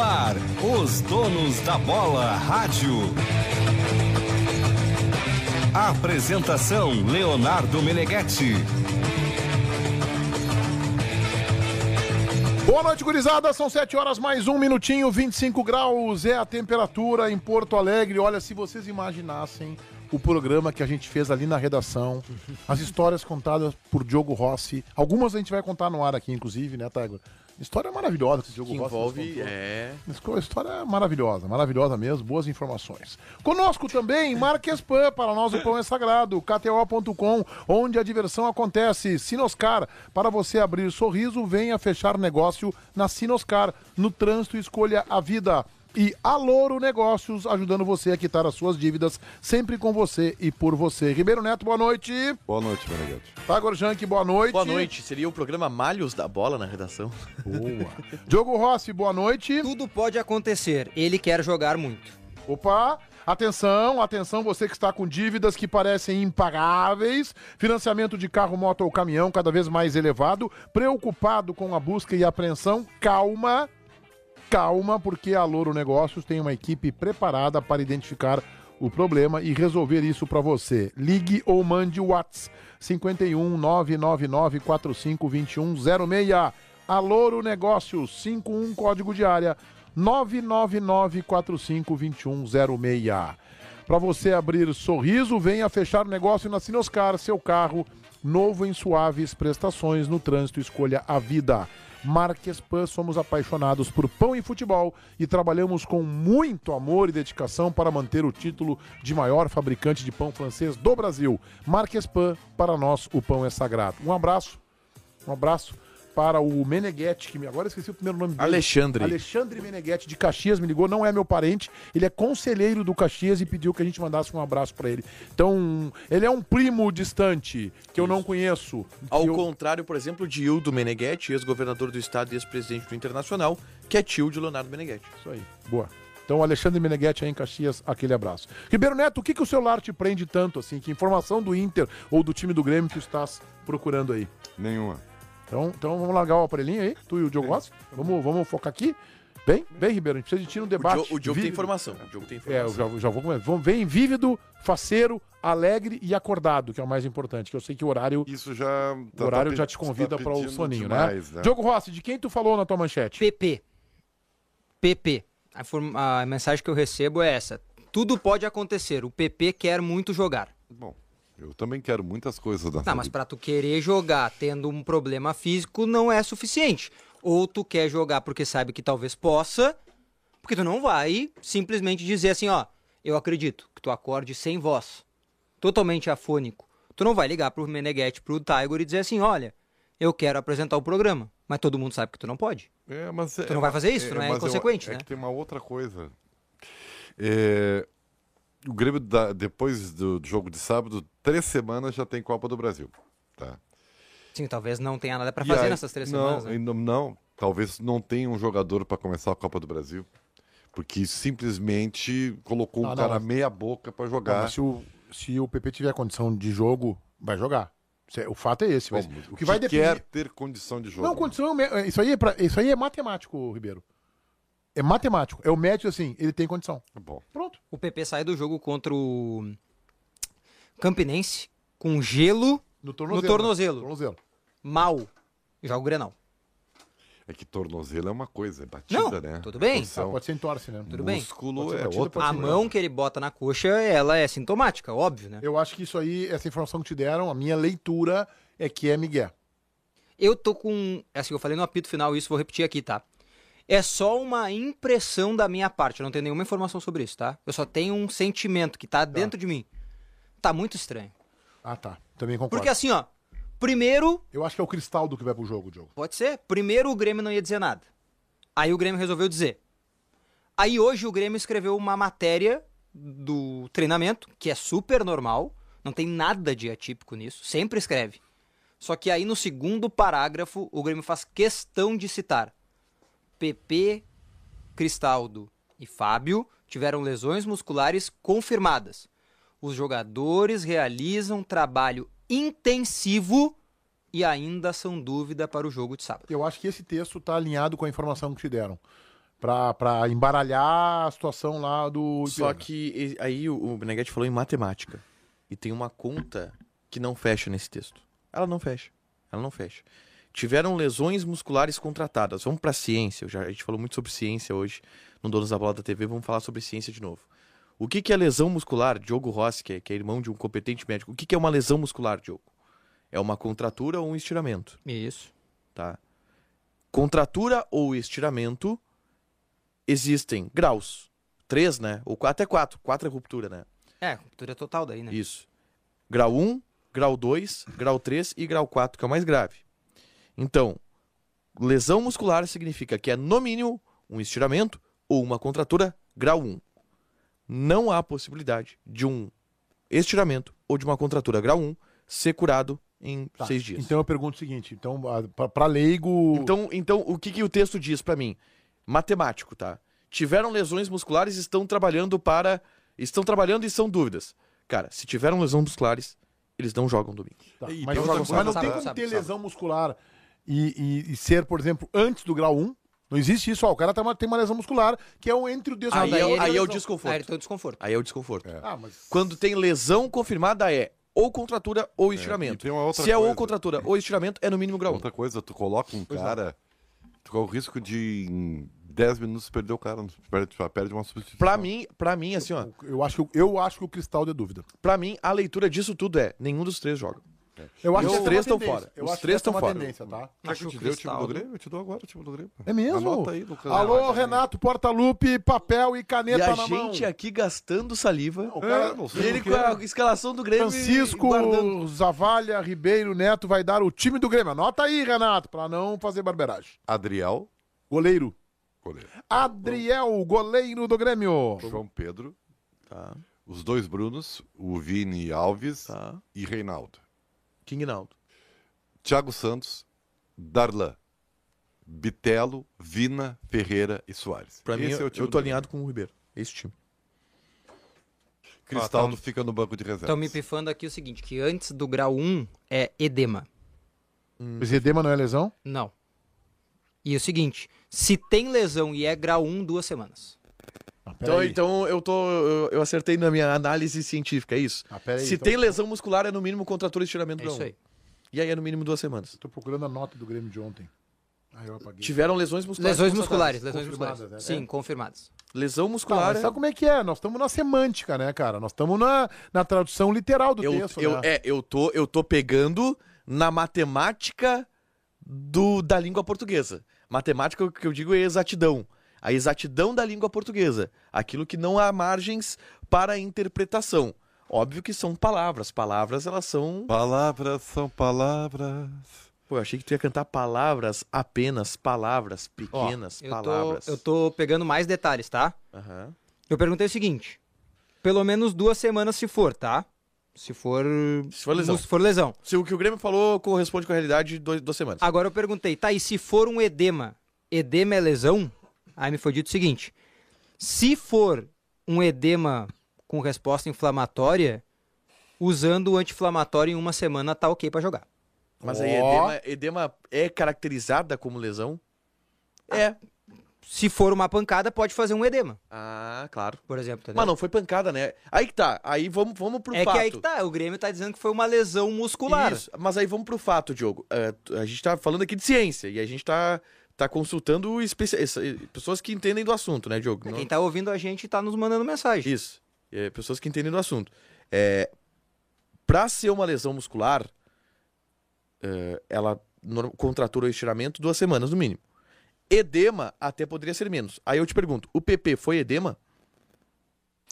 ar, os donos da bola rádio. Apresentação Leonardo Meneghetti. Boa noite, gurizada. São 7 horas mais um minutinho, 25 graus é a temperatura em Porto Alegre. Olha, se vocês imaginassem o programa que a gente fez ali na redação, as histórias contadas por Diogo Rossi. Algumas a gente vai contar no ar aqui, inclusive, né, Taigo? História maravilhosa que esse Diogo Que envolve, é... História maravilhosa, maravilhosa mesmo, boas informações. Conosco também, Marques Pan, para nós o pão é sagrado, KTO.com, onde a diversão acontece. Sinoscar, para você abrir sorriso, venha fechar negócio na Sinoscar. No trânsito, escolha a vida. E Alouro Negócios, ajudando você a quitar as suas dívidas, sempre com você e por você. Ribeiro Neto, boa noite. Boa noite, Meneghete. Tagor Jank, boa noite. Boa noite. Seria o programa Malhos da Bola na redação? Boa. Diogo Rossi, boa noite. Tudo pode acontecer. Ele quer jogar muito. Opa! Atenção, atenção, você que está com dívidas que parecem impagáveis, financiamento de carro, moto ou caminhão cada vez mais elevado, preocupado com a busca e apreensão, calma, calma, porque a Louro Negócios tem uma equipe preparada para identificar o problema e resolver isso para você. Ligue ou mande o WhatsApp 51 999 45 21 06. A Louro Negócios 51 código de área 999452106. Para você abrir sorriso, venha fechar negócio na Sinoscar, seu carro novo em suaves prestações no trânsito, escolha a vida. Marques Pan, somos apaixonados por pão e futebol e trabalhamos com muito amor e dedicação para manter o título de maior fabricante de pão francês do Brasil. Marques Pan, para nós o pão é sagrado. Um abraço, um abraço para o Meneghetti, que me- agora esqueci o primeiro nome dele. Alexandre. Alexandre Meneghetti de Caxias me ligou, não é meu parente, ele é conselheiro do Caxias e pediu que a gente mandasse um abraço para ele. Então, ele é um primo distante que eu não conheço. Ao que eu- contrário, por exemplo, de Hildo Meneghetti, ex-governador do estado e ex-presidente do Internacional, que é tio de Leonardo Meneghetti. Isso aí. Boa. Então, Alexandre Meneghetti aí em Caxias, aquele abraço. Ribeiro Neto, o que, que o celular te prende tanto assim? Que informação do Inter ou do time do Grêmio tu estás procurando aí? Nenhuma. Então, então vamos largar o aparelhinho aí, tu e o Diogo Rossi. Vamos, vamos focar aqui. Bem, bem, Ribeiro, a gente precisa de ti no O, debate. Diogo- o Diogo tem informação. O Diogo tem É, eu informação. já, já vou começar. Vamos, vem vívido, faceiro, alegre e acordado, que é o mais importante, que eu sei que o horário, Isso já. o horário pe- já te convida tá para o soninho, demais, né? Diogo Rossi, de quem tu falou na tua manchete? PP. PP. A, a mensagem que eu recebo é essa. Tudo pode acontecer. O PP quer muito jogar. Bom, eu também quero muitas coisas da Tá, mas pra tu querer jogar tendo um problema físico não é suficiente. Ou tu quer jogar porque sabe que talvez possa, porque tu não vai simplesmente dizer assim, ó, eu acredito que tu acorde sem voz, totalmente afônico. Tu não vai ligar pro Meneghetti, pro Tiger e dizer assim, olha, eu quero apresentar o programa, mas todo mundo sabe que tu não pode. É, mas é- Tu não vai fazer isso, não é mas eu- inconsequente, é né? que tem uma outra coisa. É, o Grêmio, da- depois do jogo de sábado, três semanas já tem Copa do Brasil. Tá? Sim, talvez não tenha nada pra E fazer aí- nessas três não, semanas. né? não, talvez não tenha um jogador para começar a Copa do Brasil. Porque simplesmente colocou Ah, um não, cara mas- meia boca para Não, jogar. se, o, se o PP tiver condição de jogo, vai jogar. O fato é esse. mas Bom, o que vai depender. quer ter condição de jogo. Não, condição. é o me- Isso aí é, pra- isso aí é matemático, Ribeiro. É matemático. É o médico assim, ele tem condição. Bom, Pronto. O PP sai do jogo contra o Campinense com gelo No tornozelo. No tornozelo. né? Tornozelo. mal. Joga o Grenal. é que tornozelo é uma coisa, é batida, Não, né? tudo bem. Ah, pode ser em torce, né? Tudo bem. Músculo ser é batida, outra pode A mão que ele bota na coxa, ela é sintomática, óbvio, né? Eu acho que isso aí, essa informação que te deram, a minha leitura é que é Miguel. Eu tô com. Assim, eu falei no apito final isso, vou repetir aqui, tá? É só uma impressão da minha parte, eu não tenho nenhuma informação sobre isso, tá? Eu só tenho um sentimento que tá dentro de mim. Tá muito estranho. Ah, tá. Também concordo. Porque assim, ó, primeiro, Eu acho que é o Cristaldo que vai pro jogo, Diogo. pode ser, primeiro o Grêmio não ia dizer nada. Aí o Grêmio resolveu dizer. Aí hoje o Grêmio escreveu uma matéria do treinamento, que é super normal, não tem nada de atípico nisso, sempre escreve. Só que aí no segundo parágrafo o Grêmio faz questão de citar PP, Cristaldo e Fábio tiveram lesões musculares confirmadas. Os jogadores realizam trabalho intensivo e ainda são dúvida para o jogo de sábado. Eu acho que esse texto tá alinhado com a informação que te deram. pra, pra embaralhar a situação lá do. Só que aí o, o Beneguete falou em matemática. E tem uma conta que não fecha nesse texto. Ela não fecha. Ela não fecha. Tiveram lesões musculares contratadas. Vamos pra ciência. Eu já, a gente falou muito sobre ciência hoje no Donos da Bola da TV. Vamos falar sobre ciência de novo. O que, que é lesão muscular? Diogo Rossi, que é, que é irmão de um competente médico. O que, que é uma lesão muscular, Diogo? É uma contratura ou um estiramento, Isso. tá? Contratura ou estiramento existem graus. Três, né? Ou quatro, até quatro. Quatro é ruptura, né? É, ruptura total daí, né? Isso. Grau 1, grau 2, grau 3 e grau 4, que é o mais grave. Então, lesão muscular significa que é no mínimo um estiramento ou uma contratura grau 1. Não há possibilidade de um estiramento ou de uma contratura grau 1 ser curado em Tá, seis dias. Então eu pergunto o seguinte: então, a- pra, pra leigo. Então, então o que, que o texto diz pra mim? Matemático, tá? Tiveram lesões musculares, estão trabalhando para. Estão trabalhando e são dúvidas. Cara, se tiveram lesões musculares, eles não jogam domingo. Tá, E mas, não- mas não sabe, tem como sabe, ter sabe. lesão muscular e, e- e ser, por exemplo, antes do grau 1. Não existe isso, ó. O cara tem uma, tem uma lesão muscular que é o entre o dedo Aí, é, ele- aí é o Aí desconforto. ele tem o desconforto. Aí é o desconforto. Ah, mas. Quando tem lesão confirmada é ou contratura ou e estiramento. tem uma outra Se é ou coisa. contratura ou estiramento, é no mínimo grau 1. Outra coisa, tu coloca um cara, tu corre o risco de em 10 minutos perder o cara, perde, perde uma substituição. Pra mim, pra mim, assim, ó, Eu acho, que- eu acho que o cristal de dúvida. pra mim, a leitura disso tudo é nenhum dos três joga. Eu acho Os que é três uma tão tendência. fora. Eu Os acho que três essa é tão uma fora. tendência, tá? Quer que eu te dê o time do Grêmio? Eu te dou agora o time do Grêmio. É mesmo? Anota aí, Lucas. Alô, Renato, porta-lupe, papel e E caneta a na mão. gente aqui gastando saliva. O cara- É, não E sei ele com a escalação do Grêmio e- Francisco e. Zavalha Ribeiro Neto vai dar o time do Grêmio. Anota aí, Renato, pra não fazer barberagem. Adriel, Goleiro. goleiro. Adriel, goleiro do Grêmio. João Pedro, Tá, os dois Brunos, o Vini Alves tá. e Reinaldo. King Naldo. Thiago Santos, Darlan, Bitelo, Vina, Ferreira e Soares. Pra mim, Esse é eu, o time eu do tô alinhado com o Ribeiro. Esse time. Cristaldo fica no banco de reservas. Estão me pifando aqui o seguinte, que antes do grau 1 é edema. Esse edema não é lesão? Não. E o seguinte, se tem lesão e é grau 1, duas semanas. Então, então eu tô. Eu, eu acertei na minha análise científica, é isso? Ah, peraí, Se então- tem lesão muscular, é no mínimo contratura e estiramento É grau isso aí. E aí é no mínimo duas semanas. Tô procurando a nota do Grêmio de ontem. Ah, eu apaguei. Tiveram lesões musculares. Lesões musculares, lesões Confirmadas, musculares. né? Sim, confirmadas. Lesão Tá, muscular. mas sabe como é que é? Nós estamos na semântica, né, cara? Nós estamos na, na tradução literal do eu, texto, eu, né? é, eu, tô, eu tô pegando na matemática do, da língua portuguesa. Matemática, o que eu digo é exatidão. A exatidão da língua portuguesa. Aquilo que não há margens para interpretação. Óbvio que são palavras. Palavras, elas são. Palavras são palavras. Pô, eu achei que tu ia cantar palavras apenas, palavras Ó, pequenas, eu, palavras. tô, eu tô pegando mais detalhes, tá? Aham. Eu perguntei o seguinte, pelo menos duas semanas se for, tá? Se for... Se for lesão. Se for lesão. Se o que o Grêmio falou corresponde com a realidade, dois, duas semanas. Agora eu perguntei, tá, e se for um edema, edema é lesão? Aí me foi dito o seguinte, se for um edema com resposta inflamatória, usando o anti-inflamatório em uma semana tá ok pra jogar. Mas aí, edema, edema é caracterizada como lesão? É. Se for uma pancada, pode fazer um edema, Ah, claro. por exemplo, entendeu? Mas não foi pancada, né? Aí que tá. Aí vamos, vamos pro é fato. que aí que tá, o Grêmio tá dizendo que foi uma lesão muscular. Isso, mas aí vamos pro fato, Diogo. É, t- a gente tá falando aqui de ciência e a gente tá, tá consultando pessoas que entendem do assunto, né, Diogo? Não- Quem tá ouvindo a gente tá nos mandando mensagem. Isso. É, pessoas que entendem do assunto. É, pra ser uma lesão muscular, é, ela contratura o estiramento duas semanas no mínimo. Edema até poderia ser menos. Aí eu te pergunto, o PP foi edema?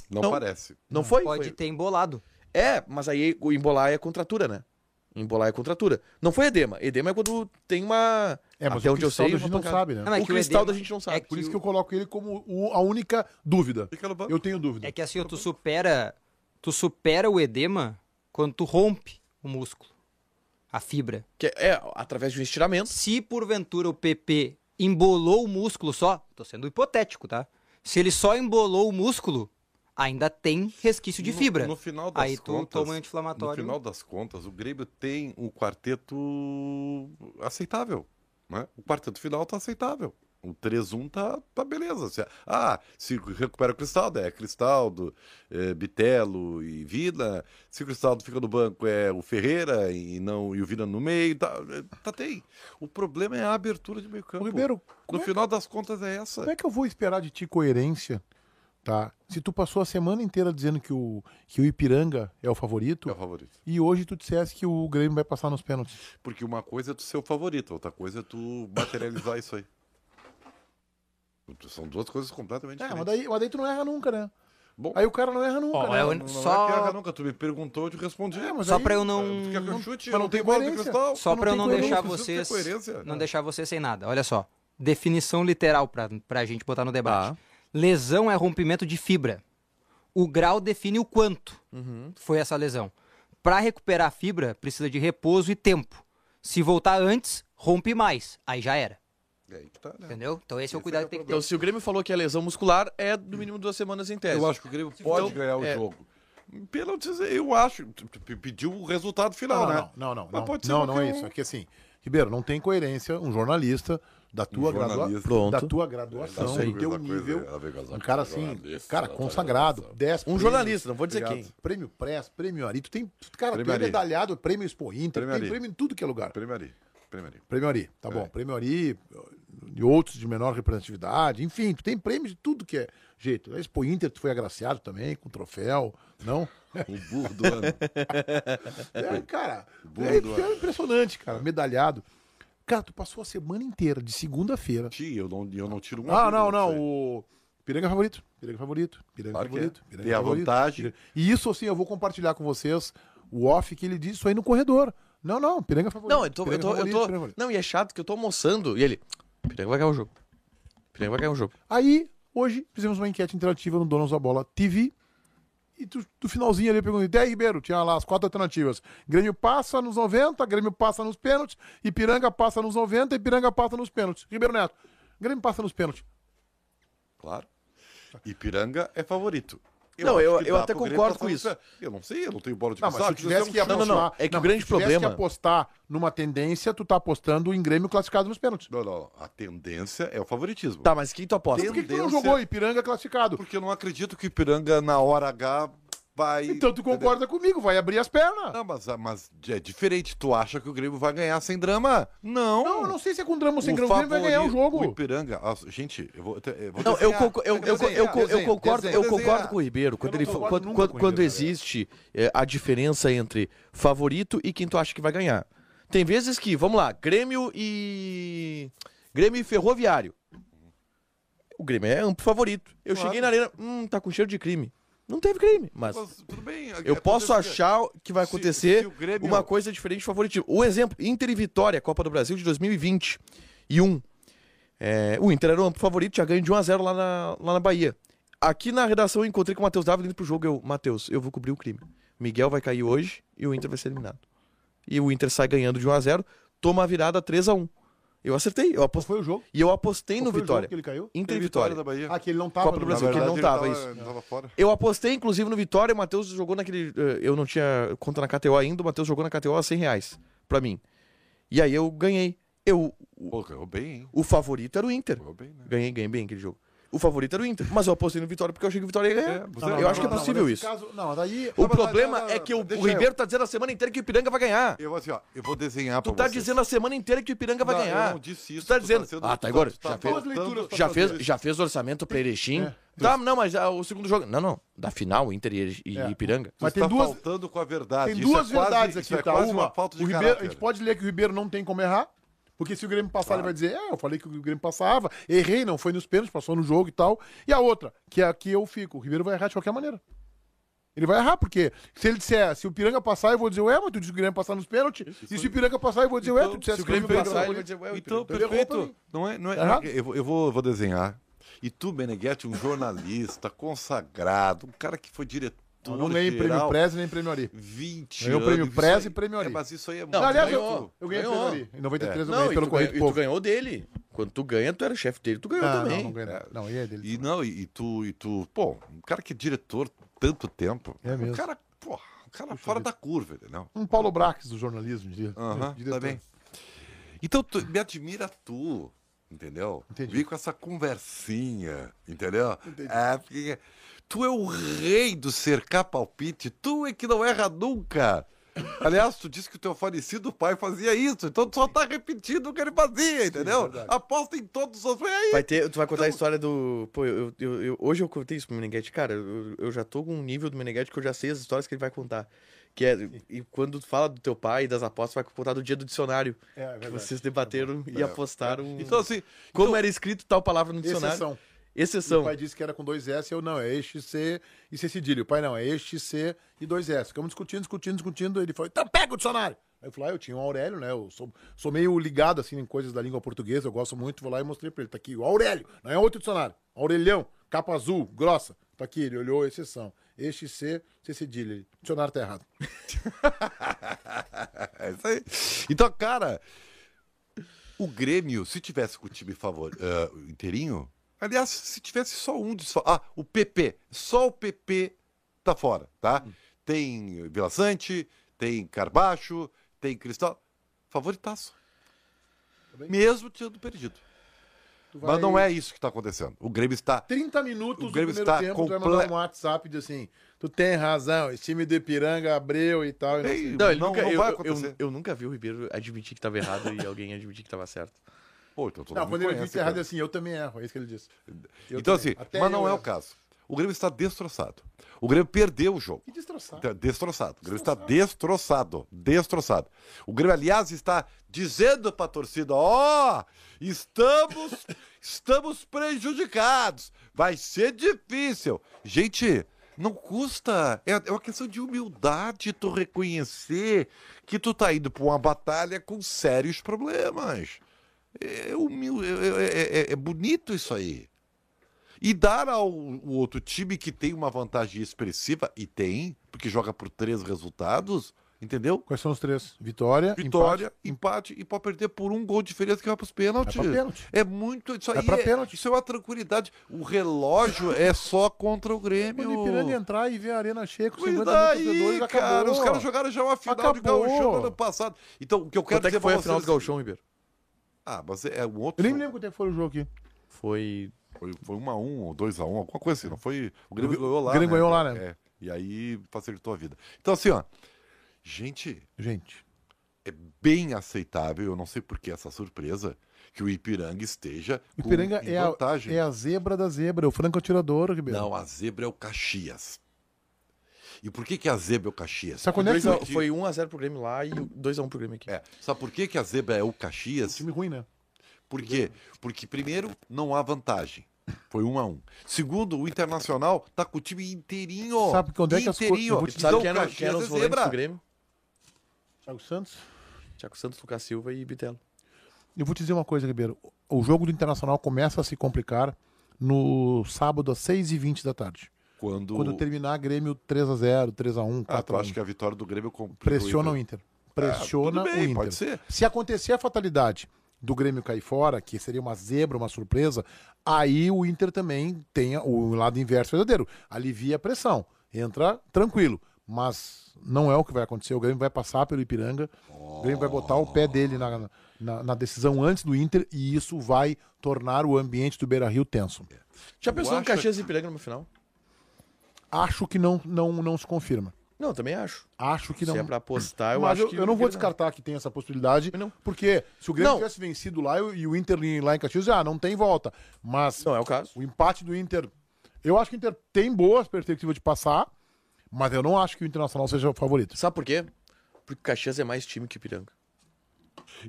Não, Não. parece. Não foi? Pode Foi- ter embolado. É, mas aí o embolar é contratura, né? Embolar é contratura. Não foi edema. Edema é quando tem uma. É, mas até o onde eu cristal sei, a gente não sabe, né? Não, é o que o cristal edema- da gente não sabe. é Por que isso o- que eu coloco ele como o- a única dúvida. Eu tenho dúvida. É que assim, ó, tu supera, tu supera o edema quando tu rompe o músculo, a fibra. Que é através de um estiramento. Se porventura o PP embolou o músculo só, tô sendo hipotético, tá? Se ele só embolou o músculo, ainda tem resquício de No- fibra. No, final das Aí tu contas, toma um No anti-inflamatório. final das contas, o Grêmio tem um quarteto aceitável. Né? O quarteto final tá aceitável. O 3-1 tá, tá beleza. Ah, se recupera o Cristaldo, é Cristaldo, é, Bitelo e Vila. Se o Cristaldo fica no banco, é o Ferreira e não e o Vila no meio. Tá, tá tem. O problema é a abertura de meio campo. Ô, Ribeiro, no é, final das contas é essa. como é que eu vou esperar de ti coerência, tá? Se tu passou a semana inteira dizendo que o, que o Ipiranga é o favorito É o favorito. e hoje tu dissesse que o Grêmio vai passar nos pênaltis. Porque uma coisa é tu ser o favorito, outra coisa é tu materializar isso aí. São duas coisas completamente É, mas diferentes. daí, mas daí tu não erra nunca, né? Bom, Aí o cara não erra nunca, Ó, né? é o- não, não só- é que erra nunca. Tu me perguntou, eu te respondi. É, mas Só aí- pra eu não. Tu quer que eu não- chute? não Eu tem bola de cristal. Só não pra eu não deixar vocês. Não Não. deixar vocês sem nada. Olha só. Definição literal pra, pra gente botar no debate. Tá. Lesão é rompimento de fibra. O grau define o quanto Uhum. foi essa lesão. Pra recuperar a fibra, precisa de repouso e tempo. Se voltar antes, rompe mais. Aí já era. É aí que tá, né? Entendeu? Então esse é o cuidado é que tem que ter. Então, se o Grêmio falou que é lesão muscular, é no mínimo duas semanas em tese. Eu acho que o Grêmio pode Então, ganhar o é. jogo. Pênaltis, eu acho. Pediu o resultado final, não, né? não, não, não, não, pode ser não, não é isso. É que assim, Ribeiro, não tem coerência um jornalista da tua, Um gradua-. Pronto. da tua graduação, do teu Coisa- coisa- nível, casar um cara assim, cara consagrado, 10 Um prêmios, jornalista, não vou dizer Obrigado. quem. Prêmio Press, prêmio Ari, tu tem, cara, Prêmio tu é Ari. medalhado, prêmio Expo Inter, Prêmio tem Ari. prêmio em tudo que é lugar. Prêmio ali. Prêmio ali. Prêmio Ari, tá bom. Prêmio Ari e outros de menor representatividade, enfim, tu tem prêmio de tudo que é jeito. A Expo Inter tu foi agraciado também com troféu, não? O burro do ano. É, cara, Burro é, do é impressionante, cara, medalhado. Cara, tu passou a semana inteira, de segunda-feira. Ti, eu não, eu não tiro uma Ah, não, não, disso aí. o Piranga é favorito, Piranga é favorito, Piranga Claro que favorito. é. Piranga Tem a favorito, vantagem. Piranga- E isso, assim, eu vou compartilhar com vocês o off que ele disse isso aí no corredor. Não, não, Piranga é favorito. Não, eu tô, eu tô, eu favorito, tô- é favorito. Não, e é chato que eu tô almoçando e ele. Piranga vai ganhar o jogo. Piranga vai ganhar o jogo. Aí, hoje, fizemos uma enquete interativa no Donos da Bola TV. E do, do finalzinho ali eu perguntei, Dé Ribeiro, tinha lá as quatro alternativas. Grêmio passa nos 90, Grêmio passa nos pênaltis, Ipiranga passa nos 90, Ipiranga passa nos pênaltis. Ribeiro Neto, Grêmio passa nos pênaltis. Claro. Ipiranga é favorito. Não, eu- que eu dá até concordo passar com isso. Eu não sei, eu não tenho bola de Não, mas se tivesse que um- Não, não, apostar... não, é que o se grande tu tivesse problema- que apostar numa tendência, tu tá apostando em Grêmio classificado nos pênaltis. Não, não, a tendência é o favoritismo. Tá, mas quem tu aposta? Por que, que tu não Tendência- jogou Ipiranga classificado? Porque eu não acredito que o Ipiranga, na hora H, vai... Então tu concorda comigo, vai abrir as pernas. Não, mas, mas é diferente. Tu acha que o Grêmio vai ganhar sem drama? Não. Não, eu não sei se é com drama ou sem O grama, o Grêmio vai ganhar o jogo. O Ipiranga... ah, gente, eu vou... Eu vou Não, eu, desenhar. conco- eu, eu, eu, Desenhar, eu, eu desenha, concordo, desenha, eu concordo com o Ribeiro. Quando, ele, concordo quando, quando, quando Ribeiro, existe é, a diferença entre favorito e quem tu acha que vai ganhar. Tem vezes que, vamos lá, Grêmio e. Grêmio e Ferroviário. O Grêmio é amplo favorito. Eu Claro. cheguei na arena, hum, tá com cheiro de crime. Não teve crime, mas. Mas tudo bem. Eu posso achar que vai se- acontecer se o Grêmio- uma coisa diferente de favoritismo. Um exemplo, Inter e Vitória, Copa do Brasil de 2020 e um. É, o Inter era o amplo favorito, já ganhou de 1x0 lá na, lá na Bahia. Aqui na redação eu encontrei com o Matheus Dávila indo pro jogo. Eu, Matheus, eu vou cobrir o crime. Miguel vai cair hoje e o Inter vai ser eliminado. E o Inter sai ganhando de 1x0, toma a virada 3x1. Eu acertei, eu Qual apostei. foi o jogo? E eu apostei Qual no foi o jogo Vitória. que ele caiu? Inter e Tem vitória Vitória. da Bahia. Ah, que ele não tava Copa do Brasil, jogo. que ele não tava, tava, isso. ele tava fora. Eu apostei, inclusive, no Vitória. O Matheus jogou naquele. eh, Eu não tinha conta na KTO ainda. O Matheus jogou na KTO a 100 reais pra mim. E aí eu ganhei. Eu, o, Pô, ganhou bem, hein? o favorito era o Inter. Ganhou bem, né? Ganhei, ganhei bem aquele jogo. O favorito era o Inter. Mas eu apostei no Vitória porque eu achei que o Vitória ia ganhar. É, você- eu acho que é não, não, possível nesse isso. caso- não, daí... O Não, problema não, não, é que o, o eu- Ribeiro tá dizendo a semana inteira que o Ipiranga vai ganhar. Eu vou assim, ó, eu vou desenhar Tu pra tá vocês. dizendo a semana inteira que o Ipiranga vai Não, ganhar. Eu não disse isso. Tu tá tu dizendo. sendo- ah, tá agora. tá Já fez, Duas leituras já, fez, já fez orçamento pra Erechim. É. Tá, não, mas ah, o segundo jogo. Não, não. Da final, Inter e, e É. Ipiranga. Mas tem tá duas- faltando com a verdade. Tem duas é quase- verdades aqui, é tá? Uma, uma falta de o Ribeiro, a gente pode ler que o Ribeiro não tem como errar, porque se o Grêmio passar, ele vai dizer, é, eu falei que o Grêmio passava, errei, não foi nos pênaltis, passou no jogo e tal. E a outra, que é aqui eu fico, o Ribeiro vai errar de qualquer maneira. Ele vai errar, porque se ele disser, se o Piranga passar, eu vou dizer, ué, mas tu disse que o Grêmio passar nos pênaltis. E se o Piranga passar, eu vou dizer, ué, tu dissesse se o que Grêmio passar, ele vai dizer, ué, Então, perfeito. Não é, não é, Tá eu, vou- eu vou, vou desenhar. E tu, Meneghetti, um jornalista consagrado, um cara que foi diretor. Eu não ganhei prêmio Prez nem prêmio Ari. 20 Ganhei o anos. prêmio Prez e prêmio Ari. É, mas isso aí é Não, Aliás, ganhou, eu, eu ganhei ganhou. prêmio Ari. Em 93 eu Não, ganhei e pelo tu, correio ganhou, e tu ganhou dele. Quando tu ganha, tu era chefe dele, tu ganhou Ah, também. Não, não ganhei. não. Não, e é dele. E não, e, e tu, e tu, pô, um cara que é diretor tanto tempo. É mesmo. Um cara, pô, um cara fora da curva, entendeu? Um Paulo Brax do jornalismo, diria. Aham, diretor. tá bem. Então, tu, me admira tu. Entendeu? Entendi. Vem com essa conversinha, entendeu? É, porque tu é o rei do cercar palpite, tu é que não erra nunca. Aliás, tu disse que o teu falecido pai fazia isso, então tu só tá repetindo o que ele fazia, entendeu? verdade. Aposta em todos os. Aí? Vai ter, tu vai contar a história do. Pô, eu, eu, eu- hoje eu contei isso pro Meneghete. Cara, eu, eu já tô com um nível do Meneghete que eu já sei as histórias que ele vai contar. Que é. E quando tu fala do teu pai e das apostas, vai contar do dia do dicionário. É, é que verdade. vocês debateram e É. apostaram. Então, assim, como então- era escrito tal palavra no dicionário. Exceção. Exceção. O pai disse que era com dois S, eu não, é este C e C cedilha. O pai não, é este C e dois S. Ficamos discutindo, discutindo, discutindo. Ele falou, então pega o dicionário. Aí eu falei, ah, eu tinha um Aurélio, né? Eu sou, sou meio ligado, assim, em coisas da língua portuguesa, eu gosto muito. Vou lá e mostrei pra ele, tá aqui, o Aurélio, não é outro dicionário. Aurelião, capa azul, grossa. Tá aqui, ele olhou, exceção. Este C, C cedilha. Ele, dicionário tá errado. É isso aí. Então, cara, o Grêmio, se tivesse com o time favor, eh, inteirinho, aliás, se tivesse só um desfalque. Ah, o PP. Só o PP tá fora, tá? Tem Vila Sante, tem Carbacho, tem Cristal. Favoritaço. bem. Mesmo tendo perdido. Tu Mas vai- não é isso que tá acontecendo. O Grêmio está. 30 minutos O do Grêmio primeiro está tempo, tu vai comple- mandar um WhatsApp de assim, tu tem razão, esse time do Ipiranga, Abreu e tal. e não. Ei, Não, ele não, nunca, não eu, vai eu- acontecer. Eu, eu nunca vi o Ribeiro admitir que tava errado e alguém admitir que tava certo. Pô, então todo Não, mundo quando ele conhece, disse errado é assim, eu também erro, é isso que ele disse. Eu Então, também. assim, Até mas não eu é o erro. caso. O Grêmio está destroçado. O Grêmio perdeu o jogo. Que destroçado. Tá destroçado. O Grêmio está destroçado. Destroçado. O Grêmio, aliás, está dizendo para a torcida: ó, estamos, estamos prejudicados. Vai ser difícil. Gente, não custa. É, é uma questão de humildade tu reconhecer que tu tá indo para uma batalha com sérios problemas. É, humil... é, é- é- é bonito isso aí. E dar ao outro time que tem uma vantagem expressiva, e tem, porque joga por três resultados, entendeu? Quais são os três? Vitória, Vitória, empate, empate, e pode perder por um gol de diferença que vai pros pênaltis. É pênalti. É muito. Isso aí É pra é, pênalti. Isso é uma tranquilidade. O relógio é só contra o Grêmio. o Ipiranga entrar e ver a arena cheia com Mas 50 mil daí, torcedores, cara, acabou. os caras jogaram já uma final de Acabou. gauchão no ano passado. Então, o que eu quero Quanto é que dizer foi pra a final do Galchão, Ribeiro? Ah, mas é um outro. Eu nem me lembro quanto é que foi o jogo aqui. Foi. Foi, foi um a um ou dois a um, alguma coisa assim. Não foi. O Grêmio O ganhou lá. Grêmio né? ganhou lá, né? É. E aí facilitou a vida. Então, assim, ó. Gente, Gente, é bem aceitável, eu não sei por que essa surpresa, que o Ipiranga esteja o com, Ipiranga em é a, é a zebra da zebra, é o franco atirador, Ribeiro. Não, a zebra é o Caxias. E por que, que a zebra é o Caxias? Sabe quando é que foi? foi 1x0 pro Grêmio lá e 2x1 pro Grêmio aqui. É, sabe por que, que a zebra é o Caxias? Time ruim, né? Por quê? Porque, primeiro, não há vantagem. Foi um a um. Segundo, o Internacional tá com o time inteirinho. Sabe quando é que as inteirinho. vou te Tu sabe Então, quem Caxias quem eram é os volantes zebra. do Grêmio? Thiago Santos. Thiago Santos, Lucas Silva e Bitelo. Eu vou te dizer uma coisa, Ribeiro. O jogo do Internacional começa a se complicar no sábado às 6h20 da tarde. Quando, Quando terminar Grêmio 3x0, 3x1, Ah, tu 4x1. acha que a vitória do Grêmio Pressiona o Inter. Pressiona Ah, bem, o Inter. pode ser. Se acontecer a fatalidade do Grêmio cair fora, que seria uma zebra, uma surpresa, aí o Inter também tem o lado inverso verdadeiro. Alivia a pressão. Entra tranquilo. Mas não é o que vai acontecer. O Grêmio vai passar pelo Ipiranga. O Grêmio vai botar o pé dele na, na, na decisão antes do Inter e isso vai tornar o ambiente do Beira Rio tenso. Já pensou no acha Caxias e Ipiranga no final? Acho que não, não, não se confirma. Não, também acho. Acho que não. Se é pra apostar, eu Mas acho eu, que. eu não vou descartar que tem essa possibilidade, Não. porque se o Grêmio Não. tivesse vencido lá e o Inter lá em Caxias, ah, não tem volta. Mas Não é o caso. o empate do Inter, eu acho que o Inter tem boas perspectivas de passar, mas eu não acho que o Internacional seja o favorito. Sabe por quê? Porque o Caxias é mais time que o Ipiranga.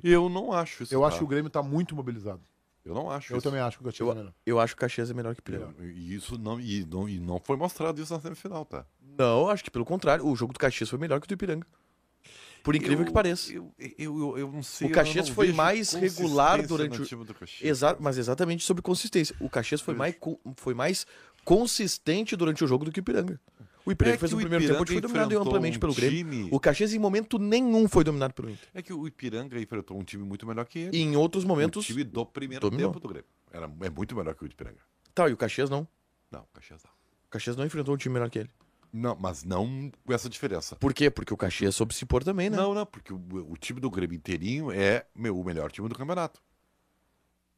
Eu não acho isso. Eu tá? acho que o Grêmio tá muito mobilizado. Eu não acho Eu isso. também acho que o Caxias é melhor. Eu acho que o Caxias é melhor que o Ipiranga. E isso não, e não, e não foi mostrado isso na semifinal, tá? Não, acho que pelo contrário. O jogo do Caxias foi melhor que o do Ipiranga. Por incrível Eu- que pareça. Eu, eu, eu, eu não sei. O eu Caxias foi mais regular durante o- time do Caxias, Exa mas exatamente sobre consistência. O Caxias foi mais, co- foi mais consistente durante o jogo do que o Ipiranga. OIpiranga É fez o o primeiro tempo foi Ipiranga dominado amplamente um pelo Grêmio. time- O Caxias em momento nenhum foi dominado pelo Inter. É que o Ipiranga enfrentou um time muito melhor que ele. E em outros momentos. O time do primeiro dominou. tempo do Grêmio. Era, é muito melhor que o Ipiranga. Tá, e o Caxias não. Não, o Caxias não. O Caxias não enfrentou um time melhor que ele. Não, mas não com essa diferença. Por quê? Porque o Caxias soube se impor também, né? Não, não, porque o, o time do Grêmio inteirinho é meu, o melhor time do campeonato.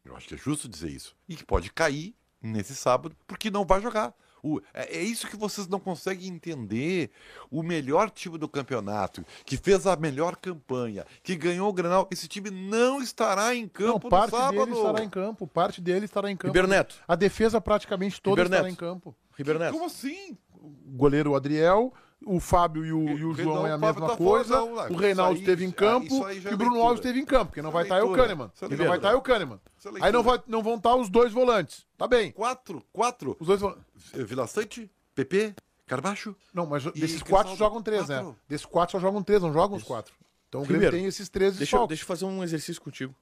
Eu acho que é justo dizer isso. E que pode cair nesse sábado, porque não vai jogar. O- é, é isso que vocês não conseguem entender. O melhor time do campeonato, que fez a melhor campanha, que ganhou o Granal, esse time não estará em Não, campo parte no sábado. dele estará em campo. Parte dele estará em campo. Ribeiro Neto. A defesa praticamente toda estará em campo. Ribeiro Neto. Como assim? O goleiro Adriel, o Fábio e o, e o O João Reinaldo, é a o mesma tá fora, coisa. não, não, o isso Reinaldo esteve em campo isso e é o Bruno. Alves esteve em campo, porque não Isso vai é estar o leitura. Kahneman. Isso é Porque não vai estar o Kahneman. Isso é Aí não, vai, não vão estar os dois volantes. Tá bem. Quatro, quatro. Os dois volantes. Eh, Vila Sante, PP, Carbacho. Não, mas E desses quatro jogam três, né? quatro. Desses quatro só jogam três, não jogam os quatro. Então o Grêmio tem esses três Deixa, eu- deixa eu fazer um exercício contigo.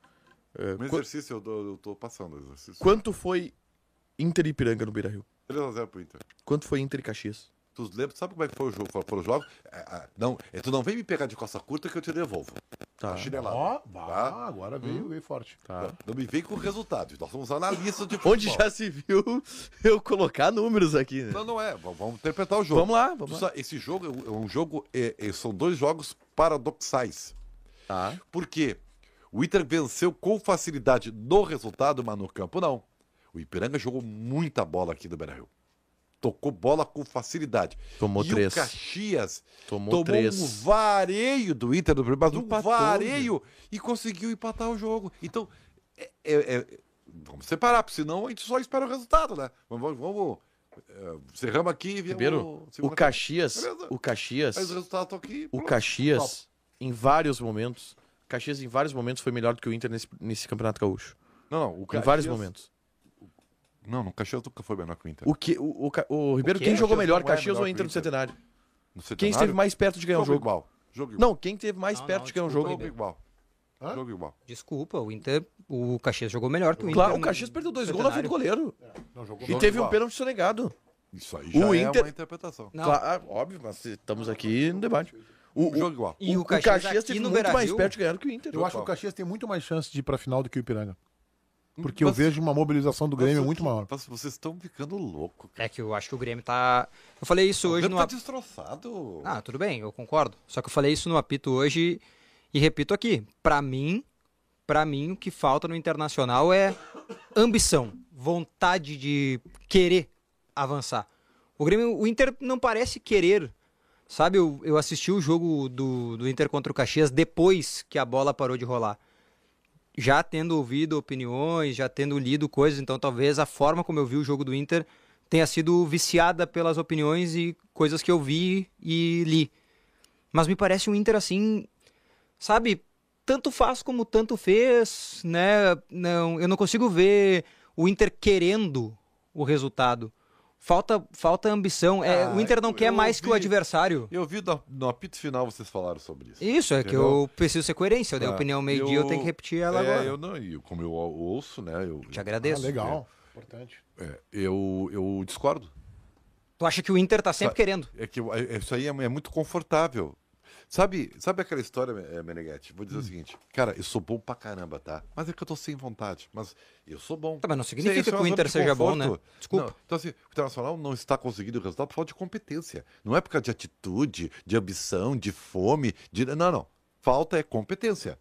É, Um exercício, eu, tô- eu tô passando. o Exercício. quanto foi Inter e Ipiranga no Beira-Rio? 3x0 pro Inter. Quanto foi Inter e Caxias? Tu lembra, sabe como é que foi o jogo? Foram os jogos? Ah, não, é, tu não vem me pegar de costa curta que eu te devolvo. Tá. A chinelada. Ó, tá? agora veio, veio forte. Não, não me vem com resultados. Nós somos analistas de futebol. Onde já se viu eu colocar números aqui, né? Não, não é. Vamos, interpretar o jogo. Vamos lá, Tu vamos lá. Esse jogo é um- jogo. é- é- são dois jogos paradoxais. Tá. Por quê? O Inter venceu com facilidade no resultado, mas no campo não. O Ipiranga jogou muita bola aqui no Beira-Rio. Tocou bola com facilidade. Tomou e três. o Caxias Tomou, tomou três. um vareio do Inter no primeiro, mas um vareio e conseguiu empatar o jogo. Então, é- é- é- vamos separar, porque senão a gente só espera o resultado, né? Vamos, vamos é, cerramos aqui e Ribeiro, o. Caxias, o Caxias, Mas os resultados estão aqui. o. Caxias, em vários momentos, Caxias em vários momentos foi melhor do que o Inter nesse, nesse Campeonato Gaúcho. Não, não, o Em Caxias, vários momentos. Não, no Caxias nunca foi menor que o Inter. O, que, o, o, o Ribeiro, quem jogou Caxias melhor, não é Caxias melhor ou que o Inter no Inter. Centenário? No Quem Centenário, esteve mais perto de ganhar o jogo jogo? igual. Jogo igual. Não, quem esteve mais Não, perto não, de ganhar o jogo? Jogo igual. Hã? Jogo igual. Desculpa, o Inter, o Caxias jogou melhor que o Inter. Claro, o no Caxias perdeu dois gols na frente do goleiro. Não jogou E Jogo teve um igual. pênalti sonegado. Isso aí já O é Inter- uma interpretação. Não. Claro, ah, óbvio, mas estamos aqui no debate. O, O jogo igual. E o o Caxias, aqui teve no muito mais Beira-Rio, perto de ganhar do que o Inter. Eu acho que o Caxias tem muito mais chance de ir pra final do que o Ipiranga. Porque eu vejo uma mobilização do Grêmio muito maior. Vocês estão ficando loucos, cara. É que eu acho que o Grêmio tá. Eu falei isso O hoje Grêmio no. tá destroçado. Ah, tudo bem, eu concordo. Só que eu falei isso no apito hoje e repito aqui. Pra mim, para mim o que falta no Internacional é ambição, vontade de querer avançar. O Grêmio, o Inter não parece querer. Sabe, eu, eu assisti o jogo do, do Inter contra o Caxias depois que a bola parou de rolar. Já tendo ouvido opiniões, já tendo lido coisas, então talvez a forma como eu vi o jogo do Inter tenha sido viciada pelas opiniões e coisas que eu vi e li. Mas me parece um Inter assim, sabe, tanto faz como tanto fez, né? Não, eu não consigo ver o Inter querendo o resultado. Falta, falta ambição. É, Ah, o Inter não eu- quer eu mais que o ouvi- adversário. Eu vi no, no apito final vocês falaram sobre isso. Isso, é que eu preciso ser coerência. Eu dei Ah, opinião meio-dia, eu tenho que repetir ela é, agora. Eu não, e como eu ouço, né? Eu, Te Ah, agradeço. legal. Importante. é, eu, eu discordo. Tu acha que o Inter tá sempre Sa- querendo? É que eu- é- isso aí é, é muito confortável. Sabe, sabe aquela história, eh, Meneghetti? Vou dizer Hum. o seguinte, cara, eu sou bom pra caramba, tá? Mas é que eu tô sem vontade. Mas eu sou bom. Tá, mas não significa Isso é que o Inter seja bom, né? Desculpa. Não, então, assim, o Internacional não está conseguindo o resultado por falta de competência. Não é por causa de atitude, de ambição, de fome. De... Não, não. Falta é competência.